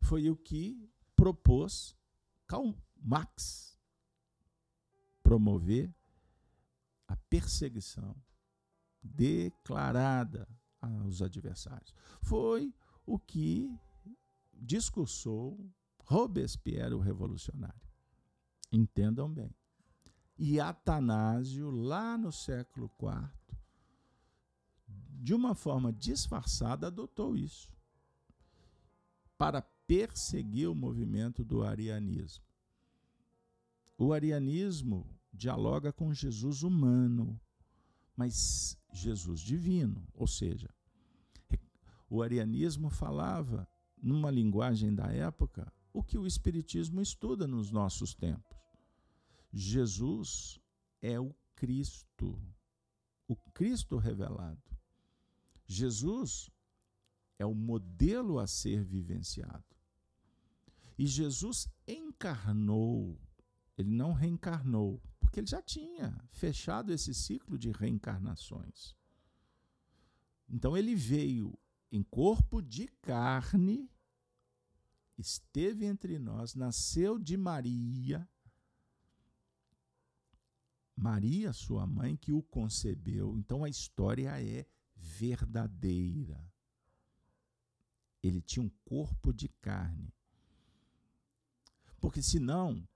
Foi o que propôs Karl Marx promover a perseguição declarada aos adversários. Foi o que discursou Robespierre, o revolucionário. Entendam bem. E Atanásio, lá no século IV, de uma forma disfarçada, adotou isso para perseguir o movimento do arianismo. O arianismo dialoga com Jesus humano, mas Jesus divino, ou seja, o arianismo falava numa linguagem da época o que o espiritismo estuda nos nossos tempos. Jesus é o Cristo, o Cristo revelado. Jesus é o modelo a ser vivenciado. E Jesus encarnou, ele não reencarnou, porque ele já tinha fechado esse ciclo de reencarnações. Então ele veio em corpo de carne, esteve entre nós, nasceu de Maria, Maria, sua mãe, que o concebeu. Então a história é verdadeira. Ele tinha um corpo de carne. Porque senão,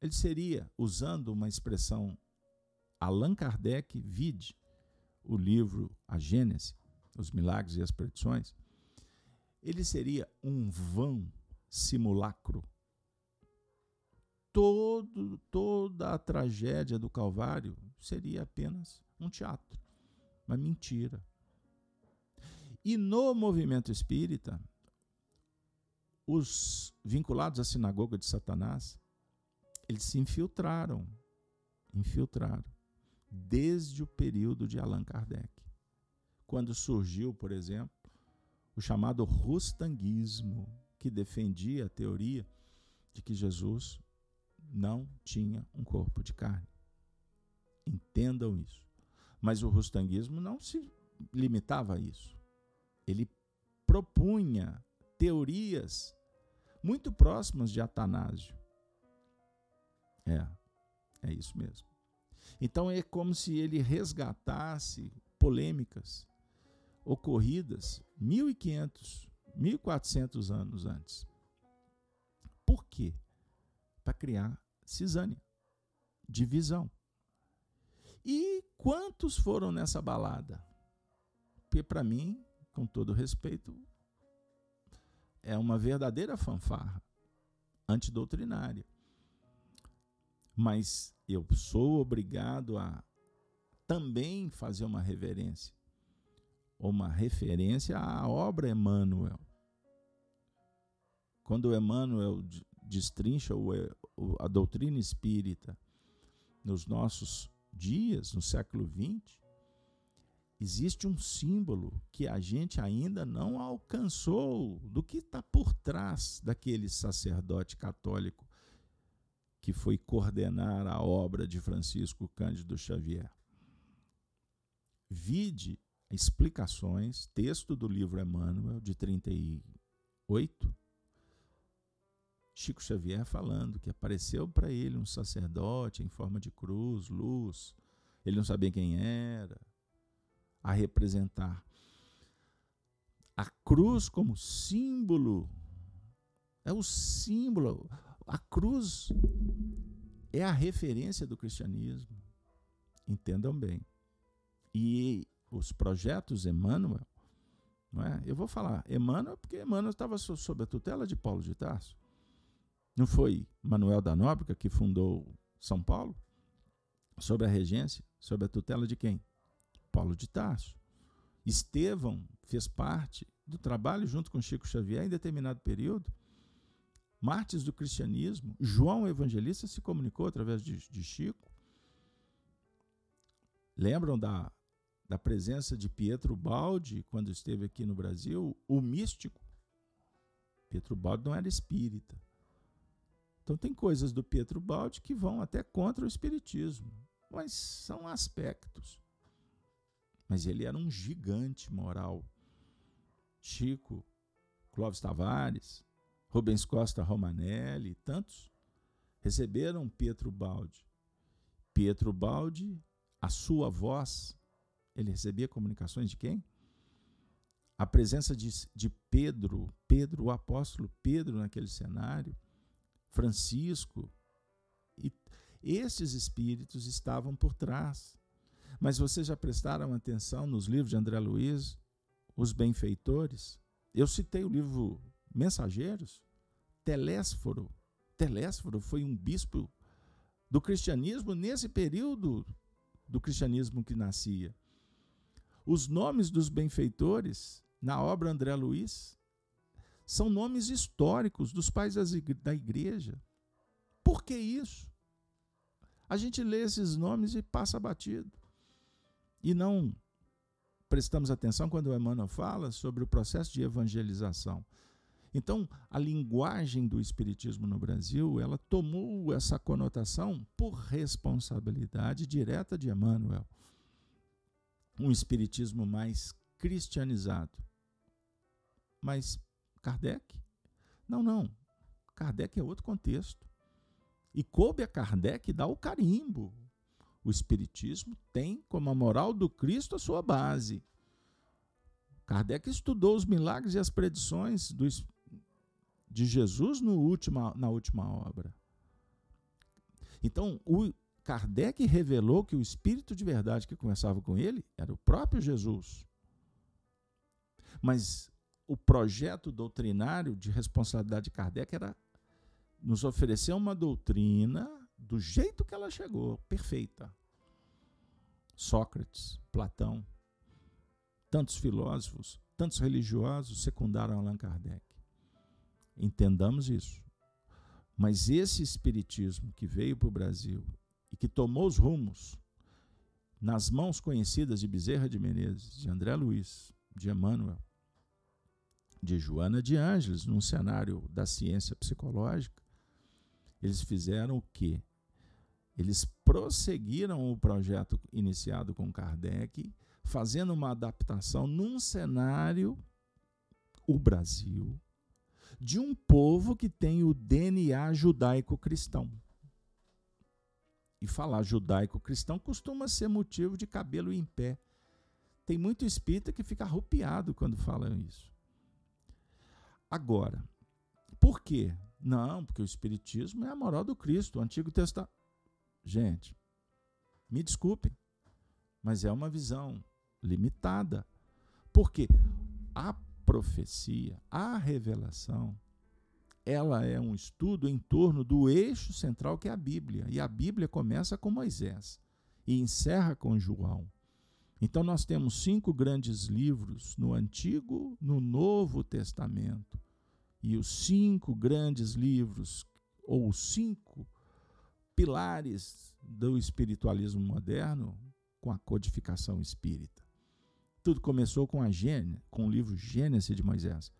ele seria, usando uma expressão Allan Kardec, vide o livro A Gênese, Os Milagres e as Predições, ele seria um vão simulacro. Todo, toda a tragédia do Calvário seria apenas um teatro, uma mentira. E no movimento espírita, os vinculados à sinagoga de Satanás eles se infiltraram, infiltraram, desde o período de Allan Kardec. Quando surgiu, por exemplo, o chamado rustanguismo, que defendia a teoria de que Jesus não tinha um corpo de carne. Entendam isso. Mas o rustanguismo não se limitava a isso. Ele propunha teorias muito próximas de Atanásio. É, é isso mesmo. Então é como se ele resgatasse polêmicas ocorridas 1500, 1400 anos antes. Por quê? Para criar cisânia, divisão. E quantos foram nessa balada? Porque para mim, com todo respeito, é uma verdadeira fanfarra antidoutrinária mas eu sou obrigado a também fazer uma reverência, uma referência à obra Emmanuel. Quando Emmanuel destrincha a doutrina espírita nos nossos dias, no século XX, existe um símbolo que a gente ainda não alcançou do que está por trás daquele sacerdote católico que foi coordenar a obra de Francisco Cândido Xavier. Vide explicações, texto do livro Emmanuel, de 38, Chico Xavier falando que apareceu para ele um sacerdote em forma de cruz, luz, ele não sabia quem era, a representar a cruz como símbolo. É o símbolo. A cruz é a referência do cristianismo. Entendam bem. E os projetos Emmanuel, não é? Eu vou falar Emmanuel porque Emmanuel estava sob a tutela de Paulo de Tarso. Não foi Manuel da Nóbrega que fundou São Paulo? Sob a regência, sob a tutela de quem? Paulo de Tarso. Estevão fez parte do trabalho junto com Chico Xavier em determinado período. Mártires do cristianismo, João Evangelista se comunicou através de, de Chico. Lembram da, da presença de Pietro Baldi quando esteve aqui no Brasil? O místico. Pietro Baldi não era espírita. Então tem coisas do Pietro Baldi que vão até contra o espiritismo, mas são aspectos mas ele era um gigante moral. Chico, Clóvis Tavares, Rubens Costa Romanelli, tantos receberam Pietro Baldi. Pietro Baldi, a sua voz, ele recebia comunicações de quem? A presença de, de Pedro, Pedro, o apóstolo Pedro naquele cenário, Francisco, e esses espíritos estavam por trás mas vocês já prestaram atenção nos livros de André Luiz, Os Benfeitores? Eu citei o livro Mensageiros. Telésforo. Telésforo foi um bispo do cristianismo nesse período do cristianismo que nascia. Os nomes dos benfeitores na obra André Luiz são nomes históricos dos pais da igreja. Por que isso? A gente lê esses nomes e passa batido e não prestamos atenção quando o Emmanuel fala sobre o processo de evangelização. Então, a linguagem do espiritismo no Brasil, ela tomou essa conotação por responsabilidade direta de Emmanuel. Um espiritismo mais cristianizado. Mas Kardec? Não, não. Kardec é outro contexto. E coube a Kardec dar o carimbo, o Espiritismo tem como a moral do Cristo a sua base. Kardec estudou os milagres e as predições do, de Jesus no última, na última obra. Então, o Kardec revelou que o Espírito de verdade que conversava com ele era o próprio Jesus. Mas o projeto doutrinário de responsabilidade de Kardec era nos oferecer uma doutrina do jeito que ela chegou, perfeita. Sócrates, Platão, tantos filósofos, tantos religiosos secundaram Allan Kardec. Entendamos isso. Mas esse espiritismo que veio para o Brasil e que tomou os rumos nas mãos conhecidas de Bezerra de Menezes, de André Luiz, de Emmanuel, de Joana de Ângeles, num cenário da ciência psicológica, eles fizeram o quê? Eles prosseguiram o projeto iniciado com Kardec, fazendo uma adaptação num cenário, o Brasil, de um povo que tem o DNA judaico-cristão. E falar judaico-cristão costuma ser motivo de cabelo em pé. Tem muito espírita que fica arrupiado quando falam isso. Agora, por quê? Não, porque o Espiritismo é a moral do Cristo. O Antigo Testamento. Gente, me desculpem, mas é uma visão limitada. Porque a profecia, a revelação, ela é um estudo em torno do eixo central que é a Bíblia. E a Bíblia começa com Moisés e encerra com João. Então nós temos cinco grandes livros no Antigo, no Novo Testamento e os cinco grandes livros, ou cinco pilares do espiritualismo moderno com a codificação espírita. Tudo começou com a Gênesis, com o livro Gênesis de Moisés.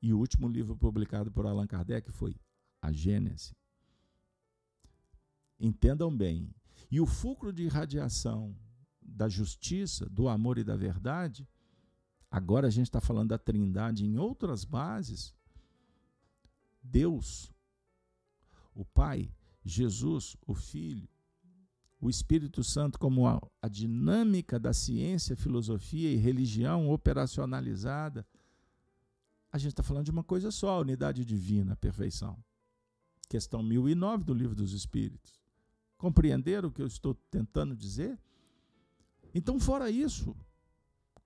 E o último livro publicado por Allan Kardec foi a Gênesis. Entendam bem. E o fulcro de irradiação da justiça, do amor e da verdade, agora a gente está falando da trindade em outras bases. Deus, o Pai, Jesus, o Filho, o Espírito Santo como a, a, dinâmica da ciência, filosofia e religião operacionalizada, a gente está falando de uma coisa só, a unidade divina, a perfeição. Questão 1009 do Livro dos Espíritos. Compreenderam o que eu estou tentando dizer? Então, fora isso,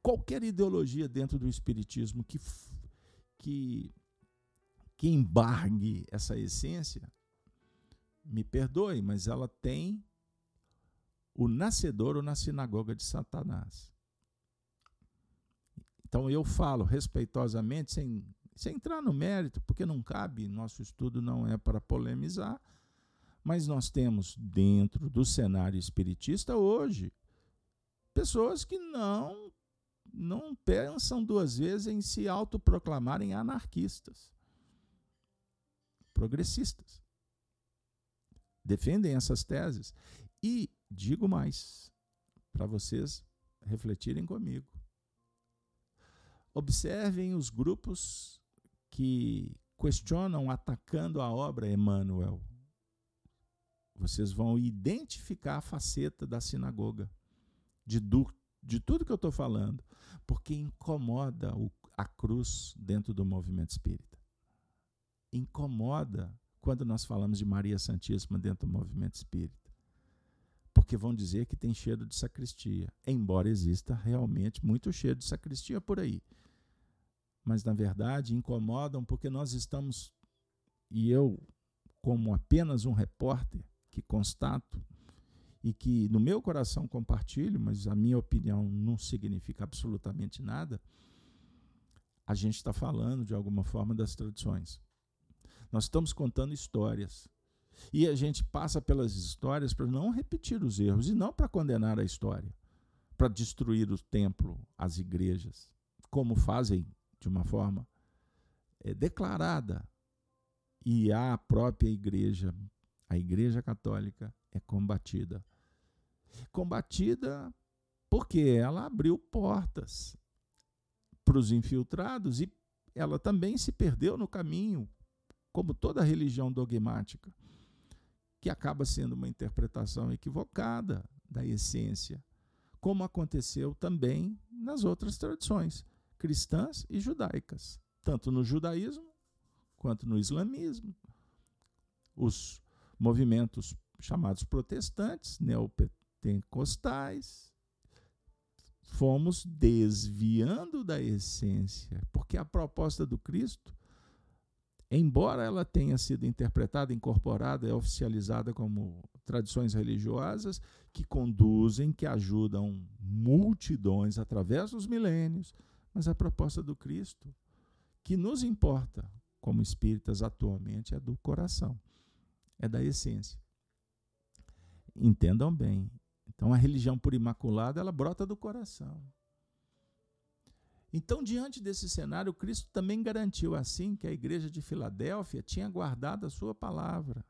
qualquer ideologia dentro do Espiritismo que, que, que embargue essa essência, me perdoe, mas ela tem o nascedouro na sinagoga de Satanás. Então eu falo respeitosamente, sem, sem entrar no mérito, porque não cabe, nosso estudo não é para polemizar, mas nós temos dentro do cenário espiritista hoje pessoas que não não pensam duas vezes em se autoproclamarem anarquistas, progressistas. Defendem essas teses. E digo mais, para vocês refletirem comigo. Observem os grupos que questionam atacando a obra Emmanuel. Vocês vão identificar a faceta da sinagoga, de, du, de tudo que eu estou falando, porque incomoda o, a cruz dentro do movimento espírita. Incomoda quando nós falamos de Maria Santíssima dentro do movimento espírita porque vão dizer que tem cheiro de sacristia, embora exista realmente muito cheiro de sacristia por aí. Mas, na verdade, incomodam porque nós estamos, e eu, como apenas um repórter que constato e que no meu coração compartilho, mas a minha opinião não significa absolutamente nada, a gente está falando de alguma forma das tradições. Nós estamos contando histórias. E a gente passa pelas histórias para não repetir os erros e não para condenar a história, para destruir o templo, as igrejas, como fazem de uma forma é, declarada. E a própria igreja, a igreja católica, é combatida. Combatida porque ela abriu portas para os infiltrados e ela também se perdeu no caminho, como toda religião dogmática que acaba sendo uma interpretação equivocada da essência, como aconteceu também nas outras tradições cristãs e judaicas, tanto no judaísmo quanto no islamismo. Os movimentos chamados protestantes, neopentecostais, fomos desviando da essência, porque a proposta do Cristo embora ela tenha sido interpretada, incorporada, e oficializada como tradições religiosas que conduzem, que ajudam multidões através dos milênios, mas a proposta do Cristo, que nos importa como espíritas atualmente, é do coração, é da essência. Entendam bem. Então a religião por imaculada, ela brota do coração. Então, diante desse cenário, Cristo também garantiu assim que a igreja de Filadélfia tinha guardado a sua palavra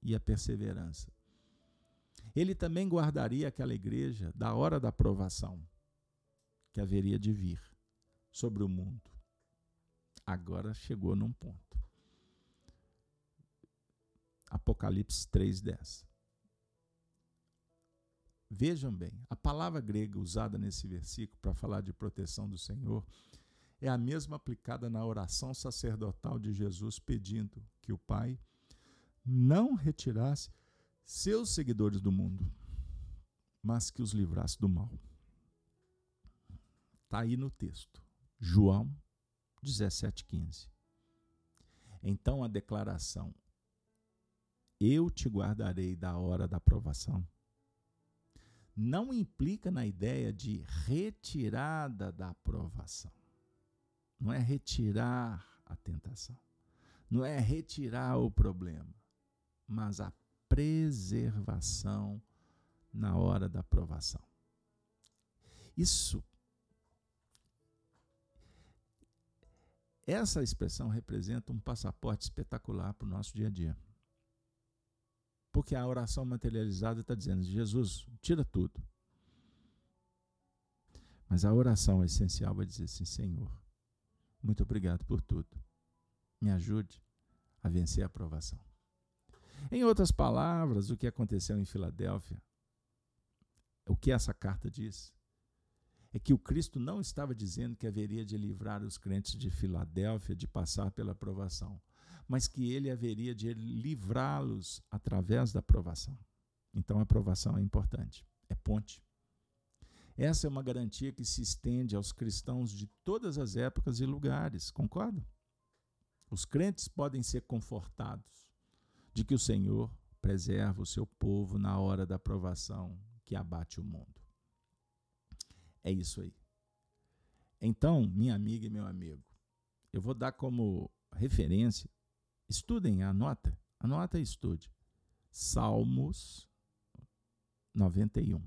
e a perseverança. Ele também guardaria aquela igreja da hora da provação que haveria de vir sobre o mundo. Agora chegou num ponto. Apocalipse 3:10. Vejam bem, a palavra grega usada nesse versículo para falar de proteção do Senhor é a mesma aplicada na oração sacerdotal de Jesus pedindo que o Pai não retirasse seus seguidores do mundo, mas que os livrasse do mal. Está aí no texto, João 17,15. Então a declaração: Eu te guardarei da hora da provação não implica na ideia de retirada da aprovação. Não é retirar a tentação. Não é retirar o problema, mas a preservação na hora da aprovação. Isso Essa expressão representa um passaporte espetacular para o nosso dia a dia. Porque a oração materializada está dizendo: Jesus, tira tudo. Mas a oração essencial vai dizer assim: Senhor, muito obrigado por tudo. Me ajude a vencer a provação. Em outras palavras, o que aconteceu em Filadélfia, o que essa carta diz, é que o Cristo não estava dizendo que haveria de livrar os crentes de Filadélfia de passar pela provação, mas que ele haveria de livrá-los através da provação. Então a provação é importante, é ponte. Essa é uma garantia que se estende aos cristãos de todas as épocas e lugares, concorda? Os crentes podem ser confortados de que o Senhor preserva o seu povo na hora da provação que abate o mundo. É isso aí. Então, minha amiga e meu amigo, eu vou dar como referência, estudem, anota, anota e estude. Salmos 91.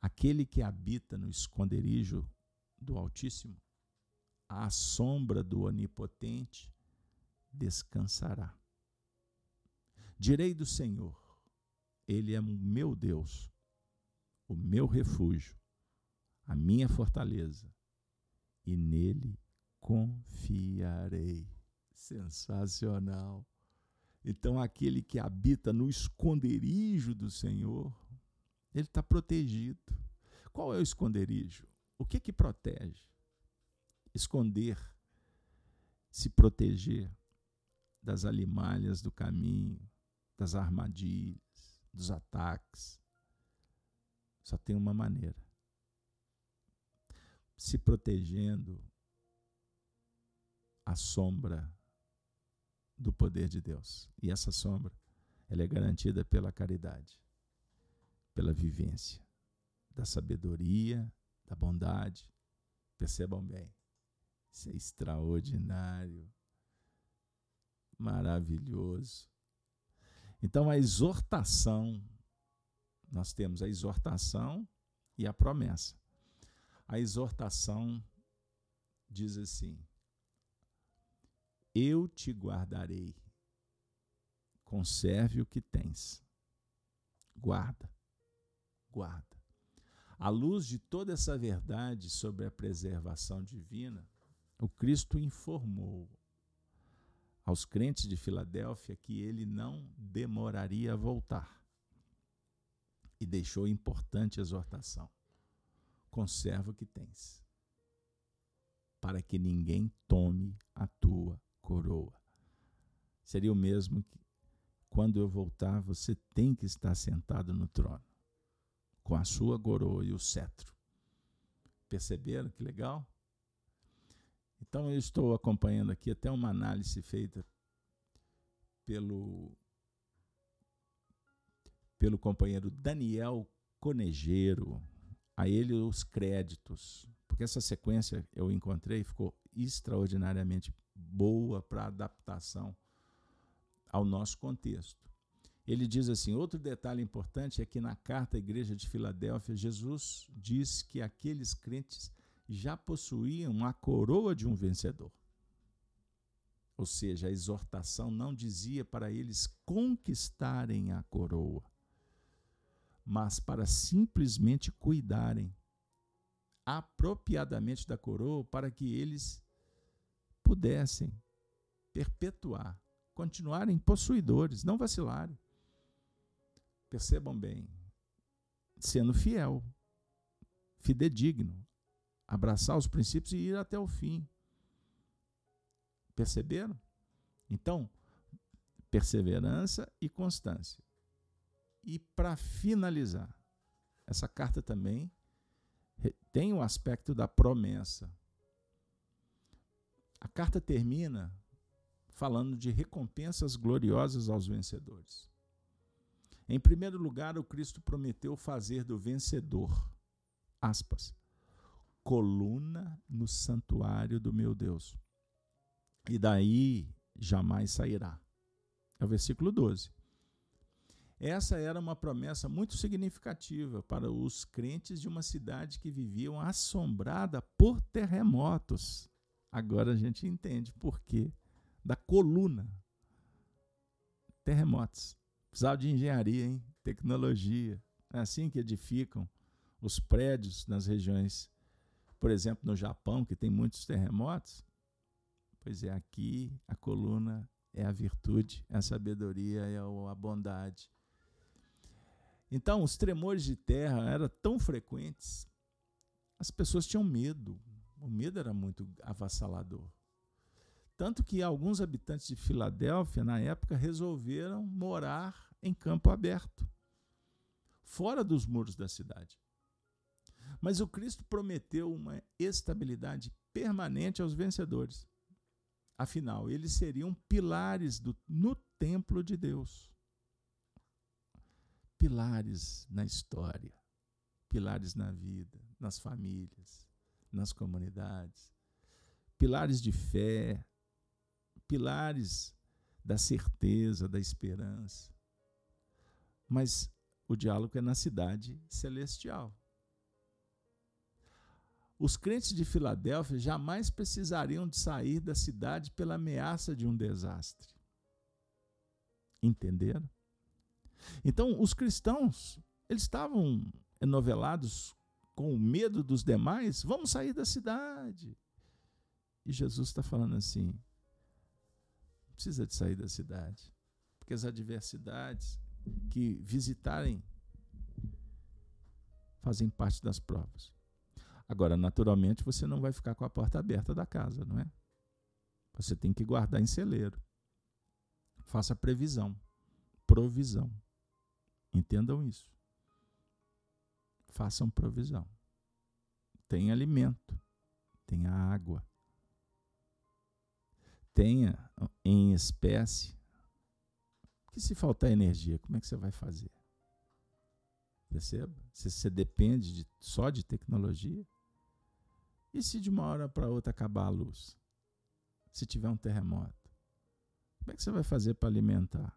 Aquele que habita no esconderijo do Altíssimo, à sombra do Onipotente, descansará. Direi do Senhor, Ele é o meu Deus, o meu refúgio, a minha fortaleza, e nele confiarei. Sensacional. Então, aquele que habita no esconderijo do Senhor, ele está protegido. Qual é o esconderijo? O que que protege? Esconder, se proteger das alimalhas do caminho, das armadilhas, dos ataques, só tem uma maneira. Se protegendo à sombra do poder de Deus. E essa sombra, ela é garantida pela caridade, pela vivência, da sabedoria, da bondade. Percebam bem. Isso é extraordinário, maravilhoso. Então, a exortação nós temos a exortação e a promessa. A exortação diz assim: Eu te guardarei, conserve o que tens. Guarda, guarda. À luz de toda essa verdade sobre a preservação divina, o Cristo informou aos crentes de Filadélfia que ele não demoraria a voltar e deixou importante exortação: conserva o que tens, para que ninguém tome a tua coroa. Seria o mesmo que quando eu voltar, você tem que estar sentado no trono, com a sua coroa e o cetro. Perceberam que legal? Então eu estou acompanhando aqui até uma análise feita pelo pelo companheiro Daniel Conejeiro. A ele os créditos, porque essa sequência eu encontrei ficou extraordinariamente boa para adaptação ao nosso contexto. Ele diz assim: outro detalhe importante é que na carta à igreja de Filadélfia, Jesus diz que aqueles crentes já possuíam a coroa de um vencedor. Ou seja, a exortação não dizia para eles conquistarem a coroa, mas para simplesmente cuidarem apropriadamente da coroa para que eles pudessem perpetuar, continuarem possuidores, não vacilarem. Percebam bem, sendo fiel, fidedigno, abraçar os princípios e ir até o fim. Perceberam? Então, perseverança e constância. E para finalizar, essa carta também tem o aspecto da promessa. A carta termina falando de recompensas gloriosas aos vencedores. Em primeiro lugar, o Cristo prometeu fazer do vencedor, aspas, coluna no santuário do meu Deus. E daí jamais sairá. É o versículo 12. Essa era uma promessa muito significativa para os crentes de uma cidade que viviam assombrada por terremotos. Agora a gente entende por quê da coluna. Terremotos. Precisava de engenharia, hein? tecnologia. É assim que edificam os prédios nas regiões, por exemplo, no Japão, que tem muitos terremotos. Pois é, aqui a coluna é a virtude, é a sabedoria, é a bondade. Então, os tremores de terra eram tão frequentes, as pessoas tinham medo. O medo era muito avassalador. Tanto que alguns habitantes de Filadélfia, na época, resolveram morar em campo aberto, fora dos muros da cidade. Mas o Cristo prometeu uma estabilidade permanente aos vencedores. Afinal, eles seriam pilares do, no templo de Deus. Pilares na história, pilares na vida, nas famílias, nas comunidades, pilares de fé, pilares da certeza, da esperança. Mas o diálogo é na cidade celestial. Os crentes de Filadélfia jamais precisariam de sair da cidade pela ameaça de um desastre. Entenderam? Então, os cristãos, eles estavam enovelados com o medo dos demais, vamos sair da cidade. E Jesus está falando assim: não precisa de sair da cidade, porque as adversidades que visitarem fazem parte das provas. Agora, naturalmente, você não vai ficar com a porta aberta da casa, não é? Você tem que guardar em celeiro. Faça previsão, provisão. Entendam isso. Façam provisão. Tenha alimento, tenha água, tenha em espécie. Que se faltar energia, como é que você vai fazer? Perceba? Se você depende de, só de tecnologia, e se de uma hora para outra acabar a luz? Se tiver um terremoto? Como é que você vai fazer para alimentar?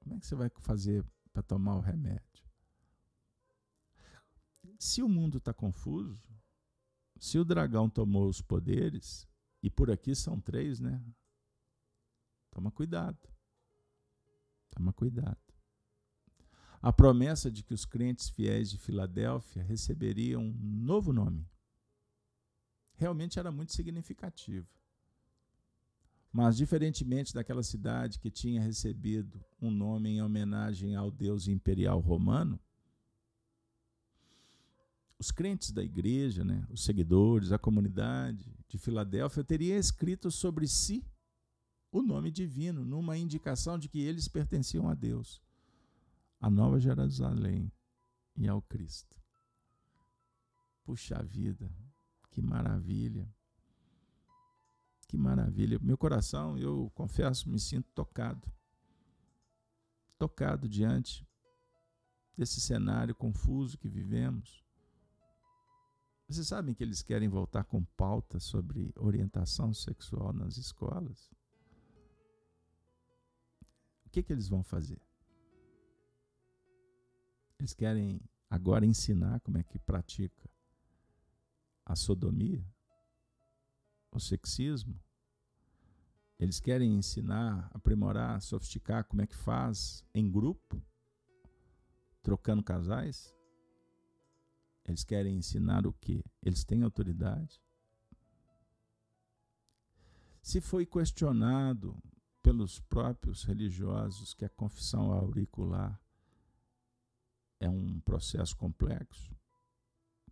Como é que você vai fazer para tomar o remédio? Se o mundo está confuso, se o dragão tomou os poderes, e por aqui são três, né? Toma cuidado. Toma cuidado. A promessa de que os crentes fiéis de Filadélfia receberiam um novo nome realmente era muito significativo. Mas, diferentemente daquela cidade que tinha recebido um nome em homenagem ao Deus imperial romano, os crentes da igreja, né, os seguidores, a comunidade de Filadélfia, teriam escrito sobre si o nome divino, numa indicação de que eles pertenciam a Deus, a Nova Jerusalém e ao Cristo. Puxa vida, que maravilha. Que maravilha. Meu coração, eu confesso, me sinto tocado. Tocado diante desse cenário confuso que vivemos. Vocês sabem que eles querem voltar com pauta sobre orientação sexual nas escolas? O que, que eles vão fazer? Eles querem agora ensinar como é que pratica a sodomia, o sexismo. Eles querem ensinar, aprimorar, sofisticar como é que faz em grupo, trocando casais. Eles querem ensinar o quê? Eles têm autoridade. Se foi questionado pelos próprios religiosos que a confissão auricular é um processo complexo,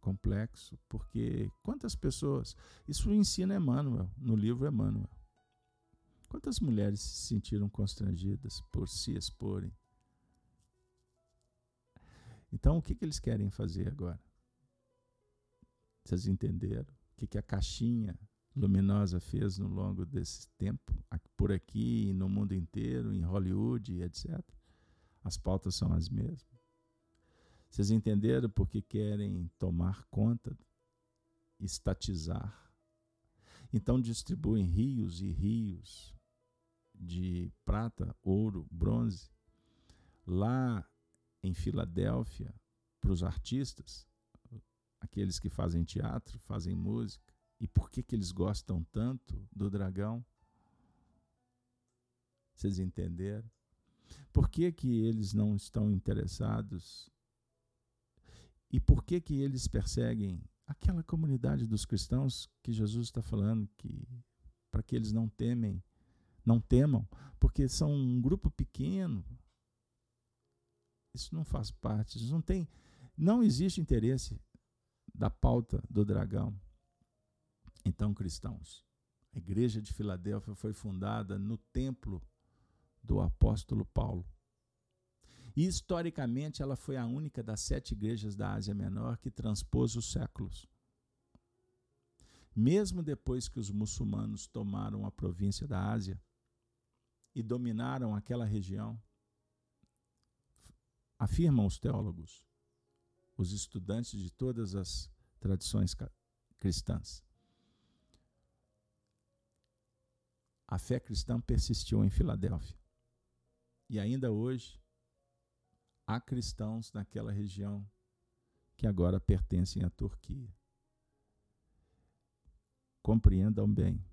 complexo, porque quantas pessoas. Isso ensina Emmanuel, no livro Emmanuel. Quantas mulheres se sentiram constrangidas por se exporem? Então, o que, que eles querem fazer agora? Vocês entenderam? O que, que a caixinha luminosa fez no longo desse tempo, por aqui, no mundo inteiro, em Hollywood, etc. As pautas são as mesmas. Vocês entenderam porque querem tomar conta, estatizar. Então distribuem rios e rios de prata, ouro, bronze, Lá em Filadélfia, para os artistas, aqueles que fazem teatro, fazem música, e por que, que eles gostam tanto do dragão? Vocês entenderam? Por que, que eles não estão interessados? E por que, que eles perseguem aquela comunidade dos cristãos que Jesus está falando que para que eles não temem, não temam, porque são um grupo pequeno. Isso não faz parte, isso não tem, não existe interesse da pauta do dragão. Então, cristãos, a igreja de Filadélfia foi fundada no templo do apóstolo Paulo. E historicamente ela foi a única das sete igrejas da Ásia Menor que transpôs os séculos. Mesmo depois que os muçulmanos tomaram a província da Ásia e dominaram aquela região, afirmam os teólogos, os estudantes de todas as tradições cristãs. A fé cristã persistiu em Filadélfia. E ainda hoje há cristãos naquela região que agora pertencem à Turquia. Compreendam bem.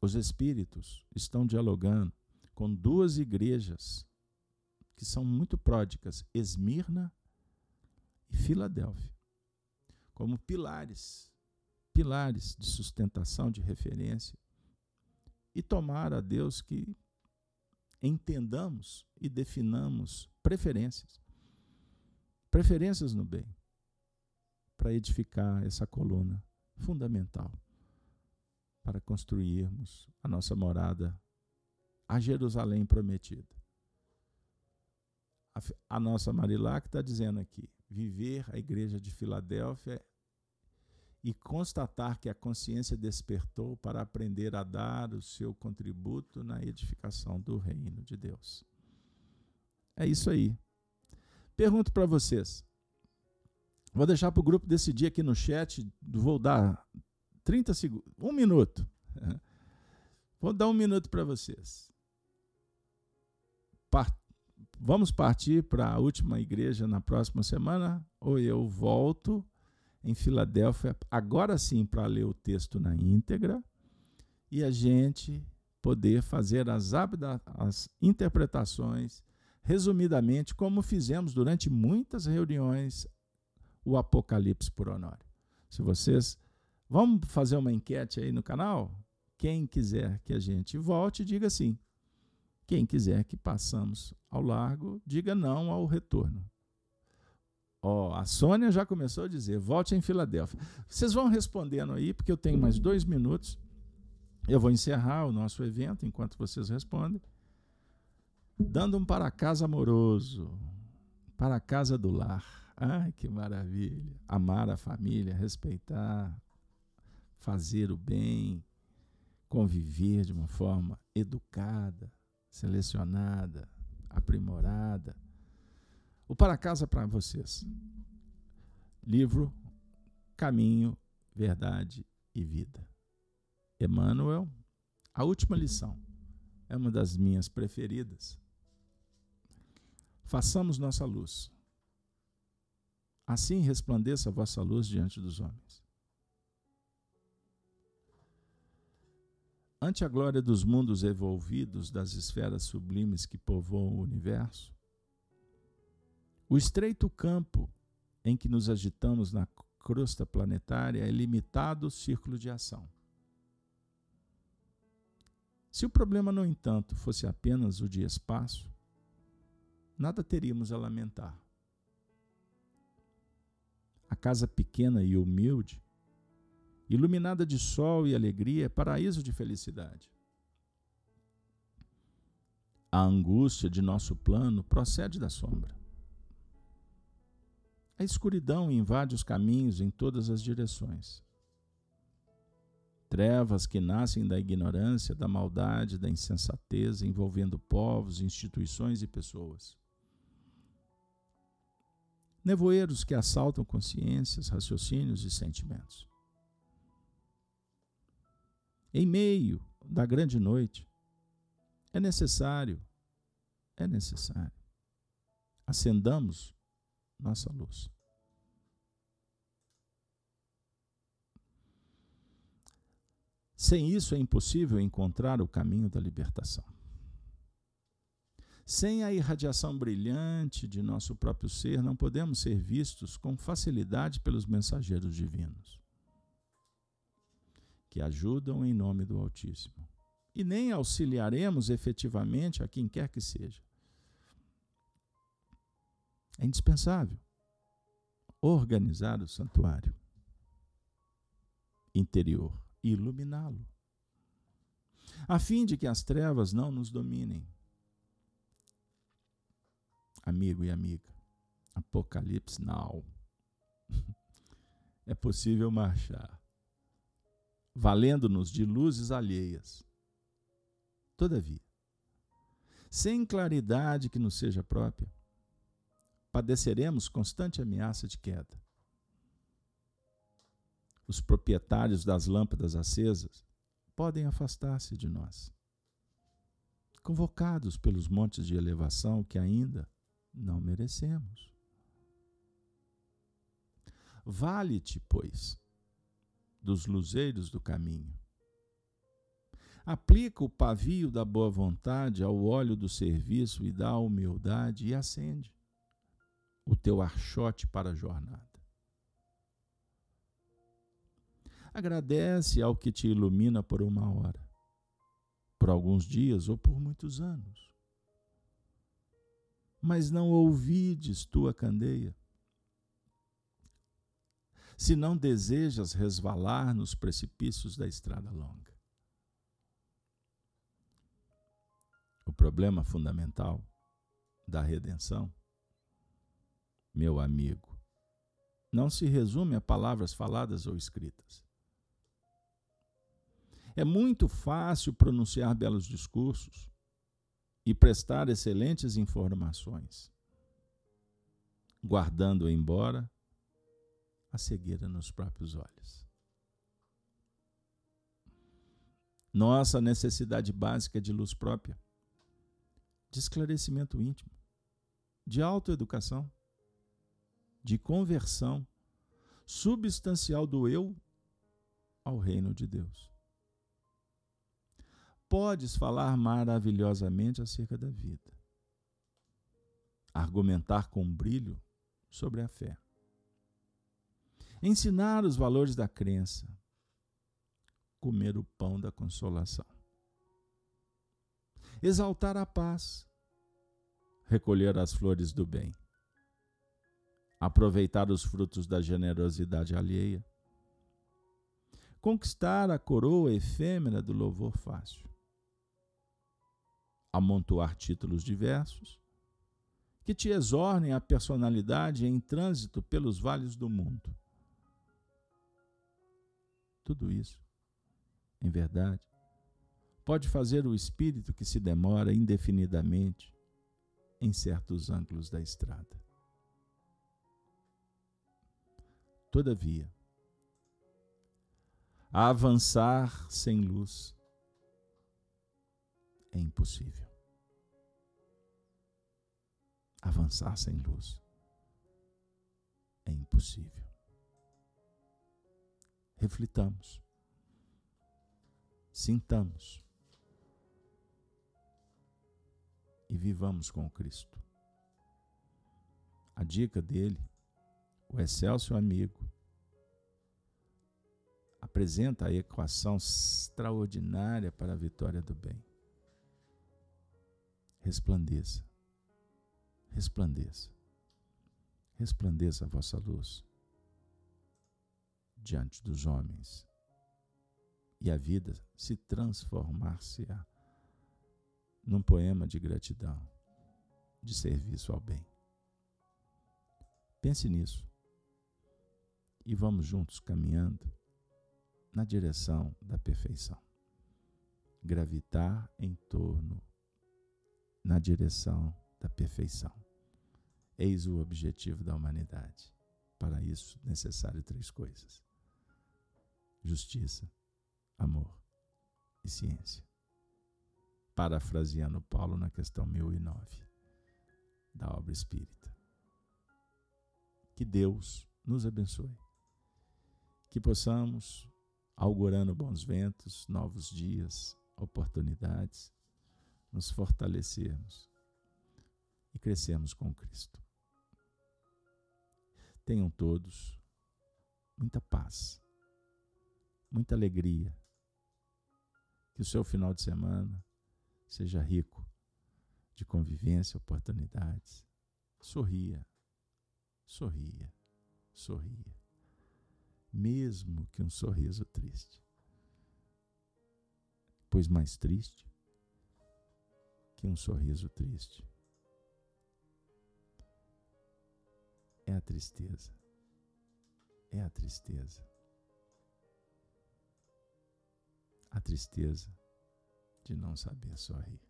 Os espíritos estão dialogando com duas igrejas que são muito pródicas, Esmirna Filadélfia, como pilares, pilares de sustentação, de referência, e tomar a Deus que entendamos e definamos preferências. Preferências no bem, para edificar essa coluna fundamental para construirmos a nossa morada a Jerusalém prometida. A, a nossa Marilac está dizendo aqui: viver a igreja de Filadélfia e constatar que a consciência despertou para aprender a dar o seu contributo na edificação do reino de Deus. É isso aí. Pergunto para vocês. Vou deixar para o grupo decidir aqui no chat. Vou dar 30 segundos, um minuto. Vou dar um minuto para vocês. Vamos partir para a última igreja na próxima semana? Ou eu volto em Filadélfia, agora sim para ler o texto na íntegra e a gente poder fazer as, as interpretações, resumidamente, como fizemos durante muitas reuniões, o Apocalipse por Honório. Se vocês. Vamos fazer uma enquete aí no canal? Quem quiser que a gente volte, diga sim. Quem quiser que passamos ao largo, diga não ao retorno. Ó, oh, a Sônia já começou a dizer: volte em Filadélfia. Vocês vão respondendo aí, porque eu tenho mais dois minutos. Eu vou encerrar o nosso evento enquanto vocês respondem. Dando um para casa amoroso, para a casa do lar. Ai, que maravilha! Amar a família, respeitar, fazer o bem, conviver de uma forma educada, selecionada, aprimorada o Para Casa para vocês. Livro Caminho, Verdade e Vida. Emmanuel, a última lição é uma das minhas preferidas. Façamos nossa luz. Assim resplandeça a vossa luz diante dos homens. Ante a glória dos mundos evolvidos, das esferas sublimes que povoam o universo, o estreito campo em que nos agitamos na crosta planetária é limitado círculo de ação. Se o problema, no entanto, fosse apenas o de espaço, nada teríamos a lamentar. A casa pequena e humilde, iluminada de sol e alegria, é paraíso de felicidade. A angústia de nosso plano procede da sombra. A escuridão invade os caminhos em todas as direções. Trevas que nascem da ignorância, da maldade, da insensatez, envolvendo povos, instituições e pessoas. Nevoeiros que assaltam consciências, raciocínios e sentimentos. Em meio da grande noite, é necessário é necessário. Acendamos nossa luz. Sem isso é impossível encontrar o caminho da libertação. Sem a irradiação brilhante de nosso próprio ser, não podemos ser vistos com facilidade pelos mensageiros divinos, que ajudam em nome do Altíssimo. E nem auxiliaremos efetivamente a quem quer que seja. É indispensável organizar o santuário interior e iluminá-lo, a fim de que as trevas não nos dominem amigo e amiga. Apocalipse Now. é possível marchar, valendo-nos de luzes alheias. Todavia, sem claridade que nos seja própria, padeceremos constante ameaça de queda. Os proprietários das lâmpadas acesas podem afastar-se de nós, convocados pelos montes de elevação que ainda não merecemos. Vale-te, pois, dos luzeiros do caminho. Aplica o pavio da boa vontade ao óleo do serviço e da humildade e acende o teu archote para a jornada. Agradece ao que te ilumina por uma hora, por alguns dias ou por muitos anos mas não ouvides tua candeia. Se não desejas resvalar nos precipícios da estrada longa. O problema fundamental da redenção, meu amigo, não se resume a palavras faladas ou escritas. É muito fácil pronunciar belos discursos, e prestar excelentes informações, guardando embora a cegueira nos próprios olhos. Nossa necessidade básica de luz própria, de esclarecimento íntimo, de autoeducação, de conversão substancial do eu ao reino de Deus podes falar maravilhosamente acerca da vida, argumentar com brilho sobre a fé, ensinar os valores da crença, comer o pão da consolação, exaltar a paz, recolher as flores do bem, aproveitar os frutos da generosidade alheia, conquistar a coroa efêmera do louvor fácil. Amontoar títulos diversos, que te exornem a personalidade em trânsito pelos vales do mundo. Tudo isso, em verdade, pode fazer o espírito que se demora indefinidamente em certos ângulos da estrada. Todavia, avançar sem luz é impossível. Avançar sem luz é impossível. Reflitamos, sintamos e vivamos com Cristo. A dica dele, o excelso amigo, apresenta a equação extraordinária para a vitória do bem resplandeça, resplandeça, resplandeça a vossa luz diante dos homens e a vida se transformar-se-á num poema de gratidão, de serviço ao bem. Pense nisso e vamos juntos caminhando na direção da perfeição. Gravitar em torno na direção da perfeição. Eis o objetivo da humanidade. Para isso, necessário três coisas: justiça, amor e ciência. parafraseando Paulo na questão 1009 da obra espírita. Que Deus nos abençoe. Que possamos, augurando bons ventos, novos dias, oportunidades, nos fortalecermos e crescermos com Cristo. Tenham todos muita paz, muita alegria. Que o seu final de semana seja rico de convivência, oportunidades. Sorria, sorria, sorria. Mesmo que um sorriso triste. Pois mais triste que um sorriso triste é a tristeza. É a tristeza. A tristeza de não saber sorrir.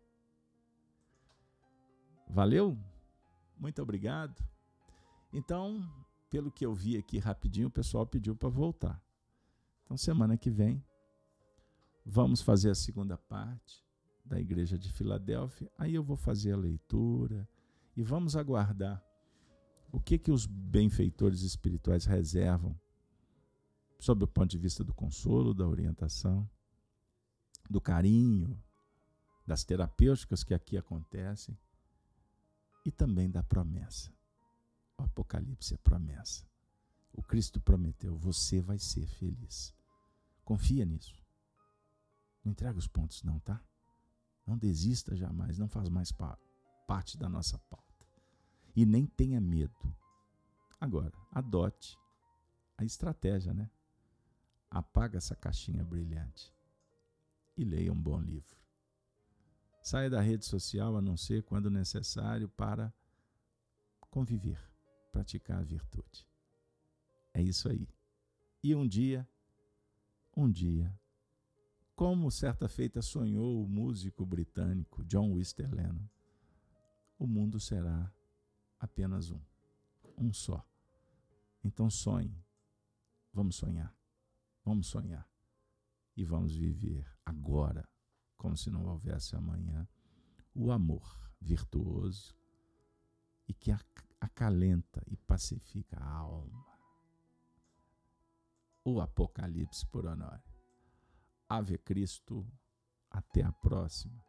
Valeu? Muito obrigado. Então, pelo que eu vi aqui rapidinho, o pessoal pediu para voltar. Então, semana que vem, vamos fazer a segunda parte da Igreja de Filadélfia. Aí eu vou fazer a leitura e vamos aguardar o que que os benfeitores espirituais reservam sob o ponto de vista do consolo, da orientação, do carinho, das terapêuticas que aqui acontecem e também da promessa. O Apocalipse é promessa. O Cristo prometeu: você vai ser feliz. Confia nisso. Não entrega os pontos, não, tá? Não desista jamais, não faz mais parte da nossa pauta. E nem tenha medo. Agora, adote a estratégia, né? Apaga essa caixinha brilhante e leia um bom livro. Saia da rede social a não ser quando necessário para conviver, praticar a virtude. É isso aí. E um dia, um dia, como certa feita sonhou o músico britânico John Wister Lennon, o mundo será apenas um, um só. Então sonhe, vamos sonhar, vamos sonhar e vamos viver agora como se não houvesse amanhã, o amor virtuoso e que acalenta e pacifica a alma. O Apocalipse por Honório. Ave Cristo, até a próxima.